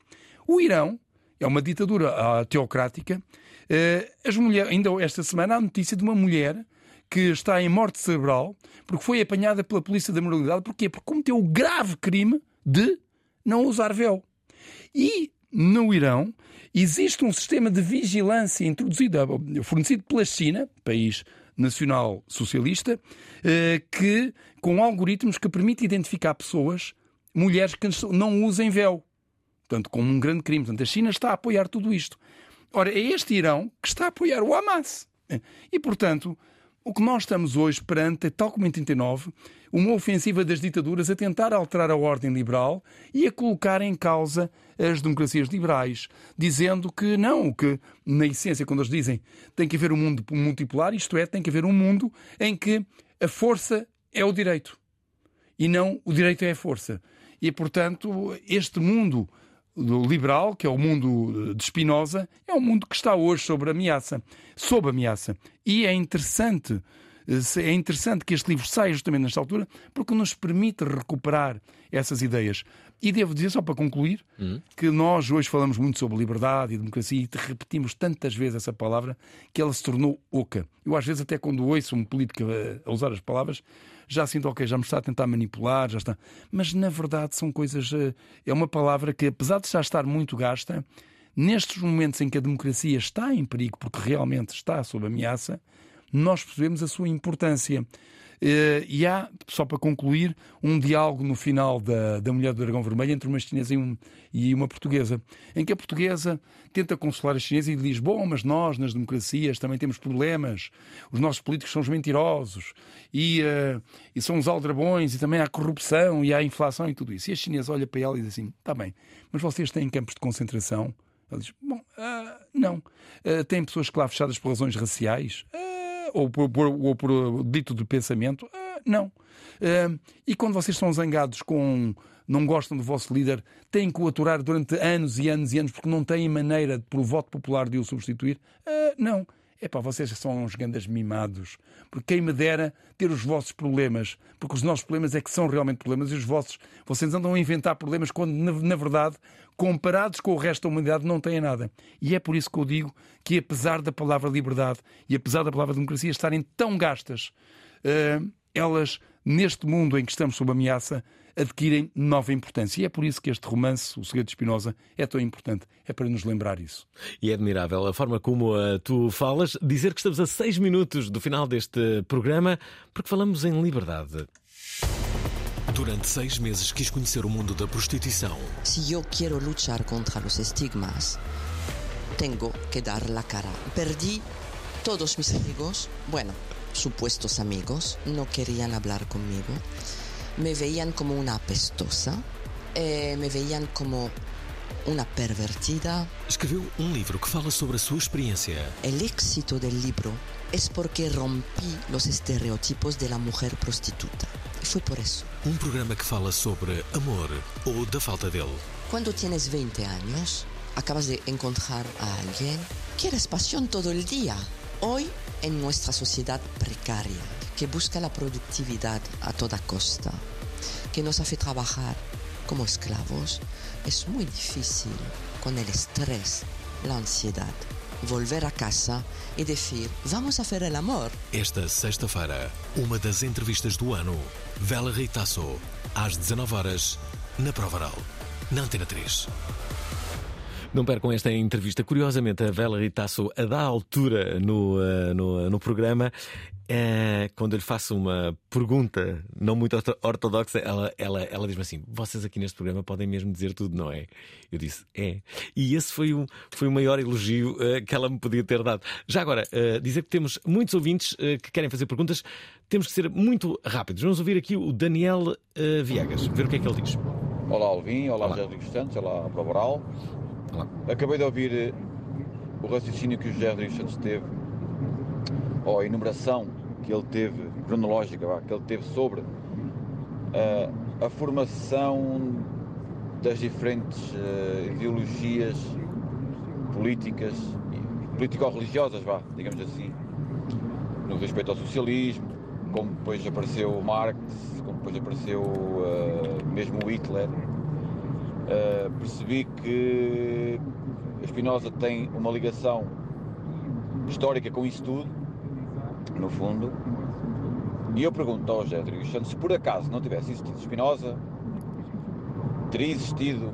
O Irão é uma ditadura uh, teocrática. Uh, as mulheres, ainda esta semana há notícia de uma mulher que está em morte cerebral porque foi apanhada pela polícia da moralidade. Porquê? Porque cometeu o grave crime de não usar véu. E no Irão existe um sistema de vigilância introduzido, fornecido pela China, país nacional socialista, eh, que, com algoritmos que permitem identificar pessoas, mulheres que não usem véu. Portanto, como um grande crime. Portanto, a China está a apoiar tudo isto. Ora, é este Irão que está a apoiar o Hamas. E, portanto, o que nós estamos hoje perante, tal como em 39, uma ofensiva das ditaduras a tentar alterar a ordem liberal e a colocar em causa as democracias liberais, dizendo que não, que na essência, quando eles dizem tem que haver um mundo multipolar, isto é, tem que haver um mundo em que a força é o direito e não o direito é a força. E, portanto, este mundo liberal, que é o mundo de Spinoza, é um mundo que está hoje sob ameaça, sob ameaça. E é interessante É interessante que este livro saia justamente nesta altura porque nos permite recuperar essas ideias. E devo dizer, só para concluir, Hum. que nós hoje falamos muito sobre liberdade e democracia e repetimos tantas vezes essa palavra que ela se tornou oca. Eu, às vezes, até quando ouço um político a, a usar as palavras, já sinto, ok, já me está a tentar manipular, já está. Mas, na verdade, são coisas. eh, É uma palavra que, apesar de já estar muito gasta, nestes momentos em que a democracia está em perigo, porque realmente está sob ameaça, nós percebemos a sua importância. Eh, E há, só para concluir, um diálogo no final da, da Mulher do Dragão Vermelho entre uma chinesa e, um- e uma portuguesa, em que a portuguesa tenta consolar a chinesa e diz: Bom, mas nós, nas democracias, também temos problemas, os nossos políticos são os mentirosos e, eh, e são os aldrabões e também há corrupção e há inflação e tudo isso. E a chinesa olha para ela e diz assim: Está bem, mas vocês têm campos de concentração? Ela diz: Bom, ah, não. Ah, têm pessoas que lá fechadas por razões raciais? Ah, ou por, por- ou por, uh, dito de pensamento? Ah, não. Ah, e quando vocês são zangados com. não gostam do vosso líder, têm que o aturar durante anos e anos e anos porque não têm maneira, por voto popular, de o substituir? Não. É pá, vocês são uns grandes mimados. Porque quem me dera ter os vossos problemas. Porque os nossos problemas é que são realmente problemas e os vossos. Vocês andam a inventar problemas quando, na, na verdade, comparados com o resto da humanidade, não têm nada. E é por isso que eu digo que, apesar da palavra liberdade e apesar da palavra democracia estarem tão gastas, eh, elas, neste mundo em que estamos sob ameaça, adquirem nova importância. E é por isso que este romance, O Segredo de Espinosa, é tão importante. É para nos lembrar isso. E é admirável a forma como ah, tu falas. Dizer que estamos a seis minutos do final deste programa, porque falamos em liberdade. Durante seis meses quis conhecer o mundo da prostituição. Si yo quiero luchar contra los estigmas, tengo que dar la cara. Perdí todos mis amigos, bueno, supuestos amigos, no querían hablar conmigo. Me veían como una apestosa, eh, me veían como una pervertida. Escreveu um livro que fala sobre a sua experiência. El éxito del libro es porque rompí los estereotipos de la mujer prostituta. Y fue por eso. Um programa que fala sobre amor ou da falta dele. Cuando tienes 20 años, acabas de encontrar a alguien, quieres pasión todo el día. Hoy, en nuestra sociedad precaria, que busca la productividad a toda costa, que nos hace trabajar como esclavos, es muy difícil con el estrés, la ansiedad, volver a casa y decir, vamos a el amor. Esta sexta-feira, uma das entrevistas do ano. Vela Reitaço, às 19 horas, na Prova Oral, na Antena 3. Não percam esta entrevista. Curiosamente, a Vela Ritaço, a da altura no, eh, no, no programa, eh, quando eu lhe faço uma pergunta não muito orto- ortodoxa, ela, ela, ela diz-me assim: Vocês aqui neste programa podem mesmo dizer tudo, não é? Eu disse: É. E esse foi o, foi o maior elogio eh, que ela me podia ter dado. Já agora, eh, dizer que temos muitos ouvintes eh, que querem fazer perguntas, temos que ser muito rápidos. Vamos ouvir aqui o Daniel eh, Viegas, ver o que é que ele diz. Olá Alvin, olá, José Rodrigues Santos, olá Prova Oral. Acabei de ouvir eh, o raciocínio que o José Rodrigues Santos teve, ou a enumeração que ele teve, cronológica, que ele teve sobre eh, a formação das diferentes eh, ideologias políticas, político-religiosas, vá, digamos assim, no respeito ao socialismo, como depois apareceu Marx, como depois apareceu eh, mesmo Hitler. Uh, percebi que a Spinoza tem uma ligação histórica com isso tudo, no fundo. E eu pergunto ao José Rodrigues Santos se por acaso não tivesse existido Spinoza, teria existido,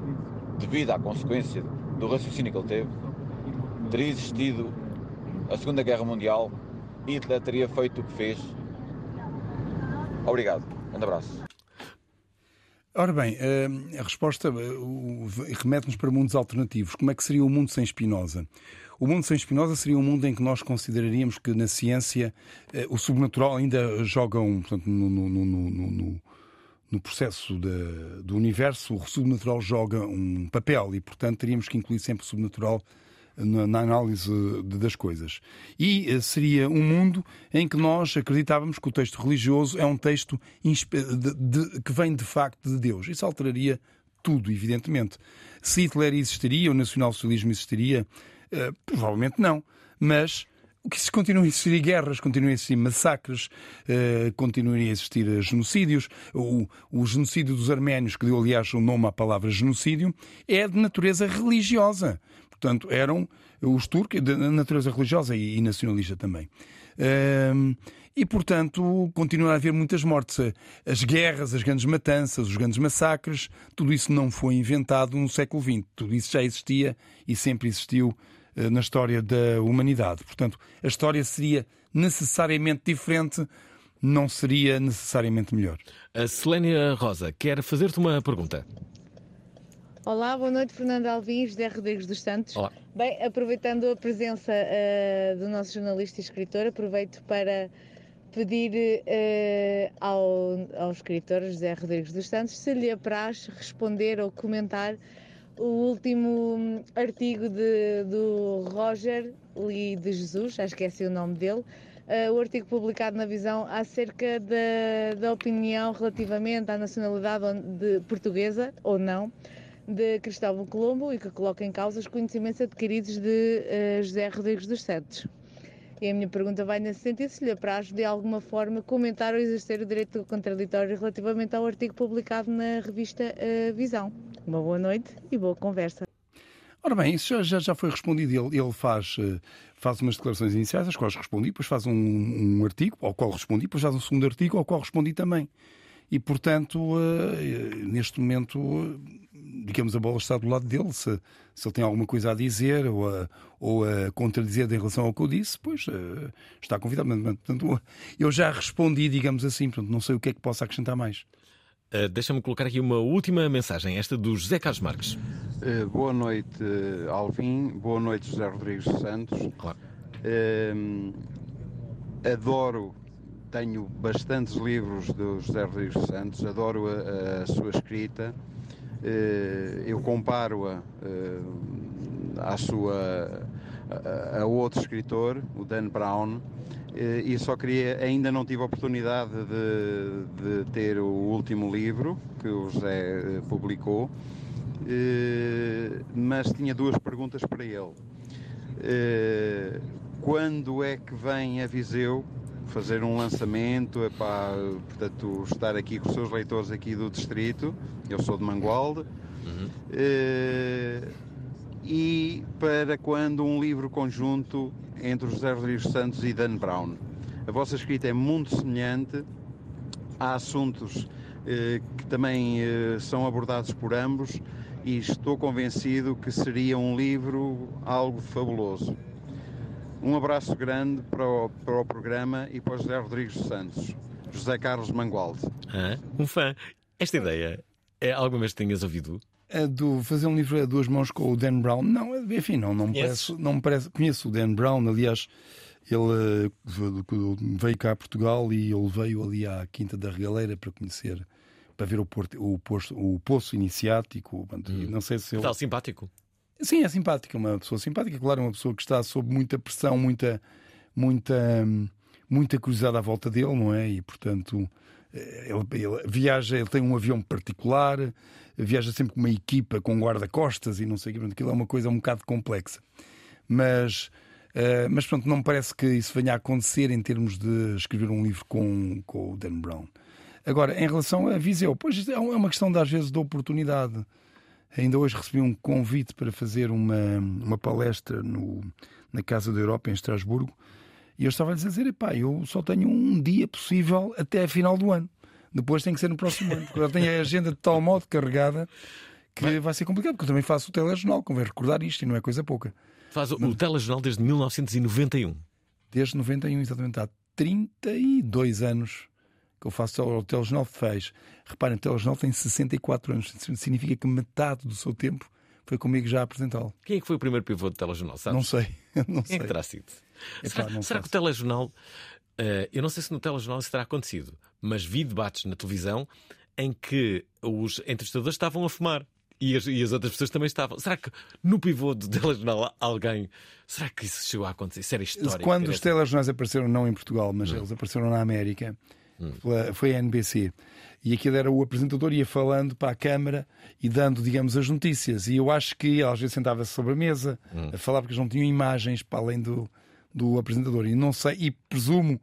devido à consequência do raciocínio que ele teve, teria existido a Segunda Guerra Mundial, Hitler teria feito o que fez. Obrigado. Um abraço. Ora bem, eh, a resposta eh, remete-nos para mundos alternativos. Como é que seria o mundo sem Spinoza? O mundo sem Spinoza seria um mundo em que nós consideraríamos que na ciência eh, o sobrenatural ainda joga um, portanto, no, no- no- no- processo da- do universo, o sobrenatural joga um papel e, portanto, teríamos que incluir sempre o sobrenatural na, análise das coisas. E eh, seria um mundo em que nós acreditávamos que o texto religioso é um texto que vem de facto de Deus. Isso alteraria tudo, evidentemente. Se Hitler existiria, o nacionalsocialismo existiria, eh, provavelmente não. Mas que se continua a existir guerras, continuam a existir massacres, uh, continuam a existir genocídios. O, o genocídio dos arménios, que deu aliás o nome à palavra genocídio, é de natureza religiosa. Portanto, eram os turcos, de natureza religiosa e, nacionalista também. E, portanto, continua a haver muitas mortes. As guerras, as grandes matanças, os grandes massacres, tudo isso não foi inventado no século XX. Tudo isso já existia e sempre existiu eh, na história da humanidade. Portanto, a história seria necessariamente diferente, não seria necessariamente melhor. A Selênia Rosa quer fazer-te uma pergunta. Olá, boa noite, Fernando Alvim, José Rodrigues dos Santos. Olá. Bem, aproveitando a presença uh, do nosso jornalista e escritor, aproveito para pedir uh, ao, ao escritor José Rodrigues dos Santos se lhe apraz responder ou comentar o último hum, artigo de, do Roger Lee de Jesus, acho que é esse o nome dele, uh, o artigo publicado na Visão acerca da, da opinião relativamente à nacionalidade de, portuguesa ou não de Cristóvão Colombo e que coloca em causa os conhecimentos adquiridos de uh, José Rodrigues dos Santos. E a minha pergunta vai nesse sentido, se lhe apraz de alguma forma comentar ou exercer o direito contraditório relativamente ao artigo publicado na revista uh, Visão. Uma boa noite e boa conversa. Ora bem, isso já, já foi respondido. Ele, ele faz, eh, faz umas declarações iniciais, às quais respondi, depois faz um, um artigo ao qual respondi, depois faz um segundo artigo ao qual respondi também. E, portanto, neste momento, digamos, a bola está do lado dele. Se, se ele tem alguma coisa a dizer ou a, ou a contradizer em relação ao que eu disse, pois uh, está convidado. Portanto, eu já respondi, digamos assim, portanto, não sei o que é que possa acrescentar mais. Uh, Deixa-me colocar aqui uma última mensagem, esta do José Carlos Marques. Uh, boa noite, Alvin. Boa noite, José Rodrigues Santos. Claro. adoro tenho bastantes livros do José Rodrigues Santos, adoro a, a sua escrita. Eh, eu comparo-a eh, à sua a, outro escritor, o Dan Brown, eh, e só queria, ainda não tive a oportunidade de, de ter o último livro que o José publicou, mas tinha duas perguntas para ele. Quando é que vem a Viseu fazer um lançamento, epá, portanto, estar aqui com os seus leitores aqui do distrito, eu sou de Mangualde, uhum. Eh, e para quando um livro conjunto entre José Rodrigues Santos e Dan Brown. A vossa escrita é muito semelhante, há assuntos eh, que também eh, são abordados por ambos e estou convencido que seria um livro algo fabuloso. Um abraço grande para o, para o programa e para o José Rodrigues Santos. José Carlos Mangualde. Ah, um fã. Esta ideia é alguma vez que tenhas ouvido? A do fazer um livro a duas mãos com o Dan Brown? Não, enfim, não, não, me parece, não me parece. Conheço o Dan Brown, aliás, ele uh, veio cá a Portugal e ele veio ali à Quinta da Regaleira para conhecer, para ver o, porto, o, posto, o poço iniciático. Hum. Não sei se ele. Tal simpático. Sim, é simpática, uma pessoa simpática, claro, uma pessoa que está sob muita pressão, muita, muita, muita curiosidade à volta dele, não é? E portanto eh, ele, ele viaja, ele tem um avião particular, viaja sempre com uma equipa com guarda-costas e não sei o que, aquilo é uma coisa um bocado complexa. Mas, uh, mas pronto, não me parece que isso venha a acontecer em termos de escrever um livro com, com o Dan Brown. Agora, em relação a Viseu, pois é, é uma questão, de, às vezes, de oportunidade. Ainda hoje recebi um convite para fazer uma, uma palestra no, na Casa da Europa, em Estrasburgo, e eu estava a dizer: epá, eu só tenho um dia possível até a final do ano. Depois tem que ser no próximo ano, porque eu tenho a agenda de tal modo carregada que Mas... vai ser complicado, porque eu também faço o telejornal, convém recordar isto, e não é coisa pouca. Faz o, Mas... o telejornal desde 1991. Desde 91, exatamente, há 32 anos que eu faço o telejornal fez. Reparem, o telejornal tem 64 anos. Significa que metade do seu tempo foi comigo já a apresentá-lo. Quem é que foi o primeiro pivô do telejornal, sabes? Não sei. <laughs> Não Quem sei. é que terá sido? será, será que o telejornal... Uh, eu não sei se no telejornal isso terá acontecido, mas vi debates na televisão em que os entrevistadores estavam a fumar. E as, e as, outras pessoas também estavam. Será que no pivô do telejornal alguém. Será que isso chegou a acontecer? Isso era histórico. Quando os telejornais apareceram, não em Portugal, mas hum. eles apareceram na América, hum. foi a NBC. E aquilo era o apresentador ia falando para a câmara e dando, digamos, as notícias. E eu acho que às vezes sentava-se sobre a mesa hum. a falar porque eles não tinham imagens para além do, do apresentador. E não sei, e presumo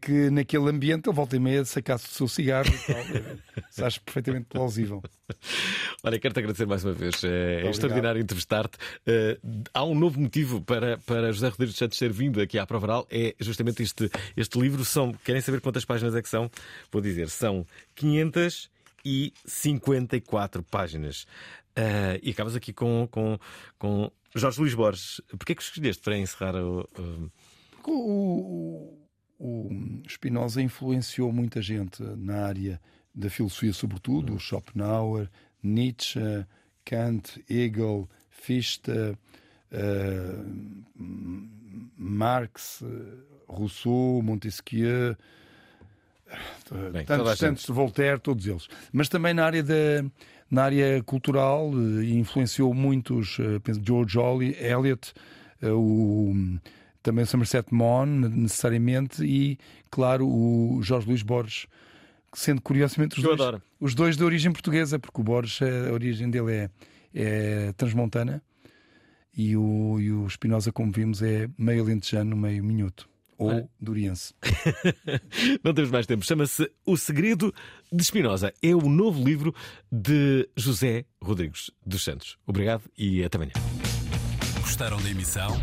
que naquele ambiente ele volta e meia sacasse o seu cigarro e tal. <laughs> Isso acho perfeitamente plausível. Olha, quero-te agradecer mais uma vez. É, é extraordinário entrevistar-te. Uh, há um novo motivo para, para José Rodrigues Santos ter vindo aqui à Prova Oral. É justamente este, este livro. São, querem saber quantas páginas é que são? Vou dizer, são 554 páginas. Uh, e acabas aqui com, com, com Jorge Luís Borges. Porquê é que escolheste para encerrar o. O, o, o Spinoza influenciou muita gente na área da filosofia, sobretudo, uhum. Schopenhauer, Nietzsche, Kant, Hegel, Fichte, uh, Marx, Rousseau, Montesquieu, Bem, tantos, tantos de Voltaire, todos eles. Mas também na área da na área cultural eh, influenciou muitos, eh, penso, George Eliot, o, também Somerset Maugham, necessariamente, e, claro, o Jorge Luís Borges, sendo curiosamente os, dois, os dois de origem portuguesa, porque o Borges, a origem dele é, é transmontana e o, e o Spinoza, como vimos, é meio lentejano, meio minhoto ou ah. duriense. <laughs> Não temos mais tempo. Chama-se O Segredo de Espinosa. É o novo livro de José Rodrigues dos Santos. Obrigado e até amanhã. Gostaram da emissão?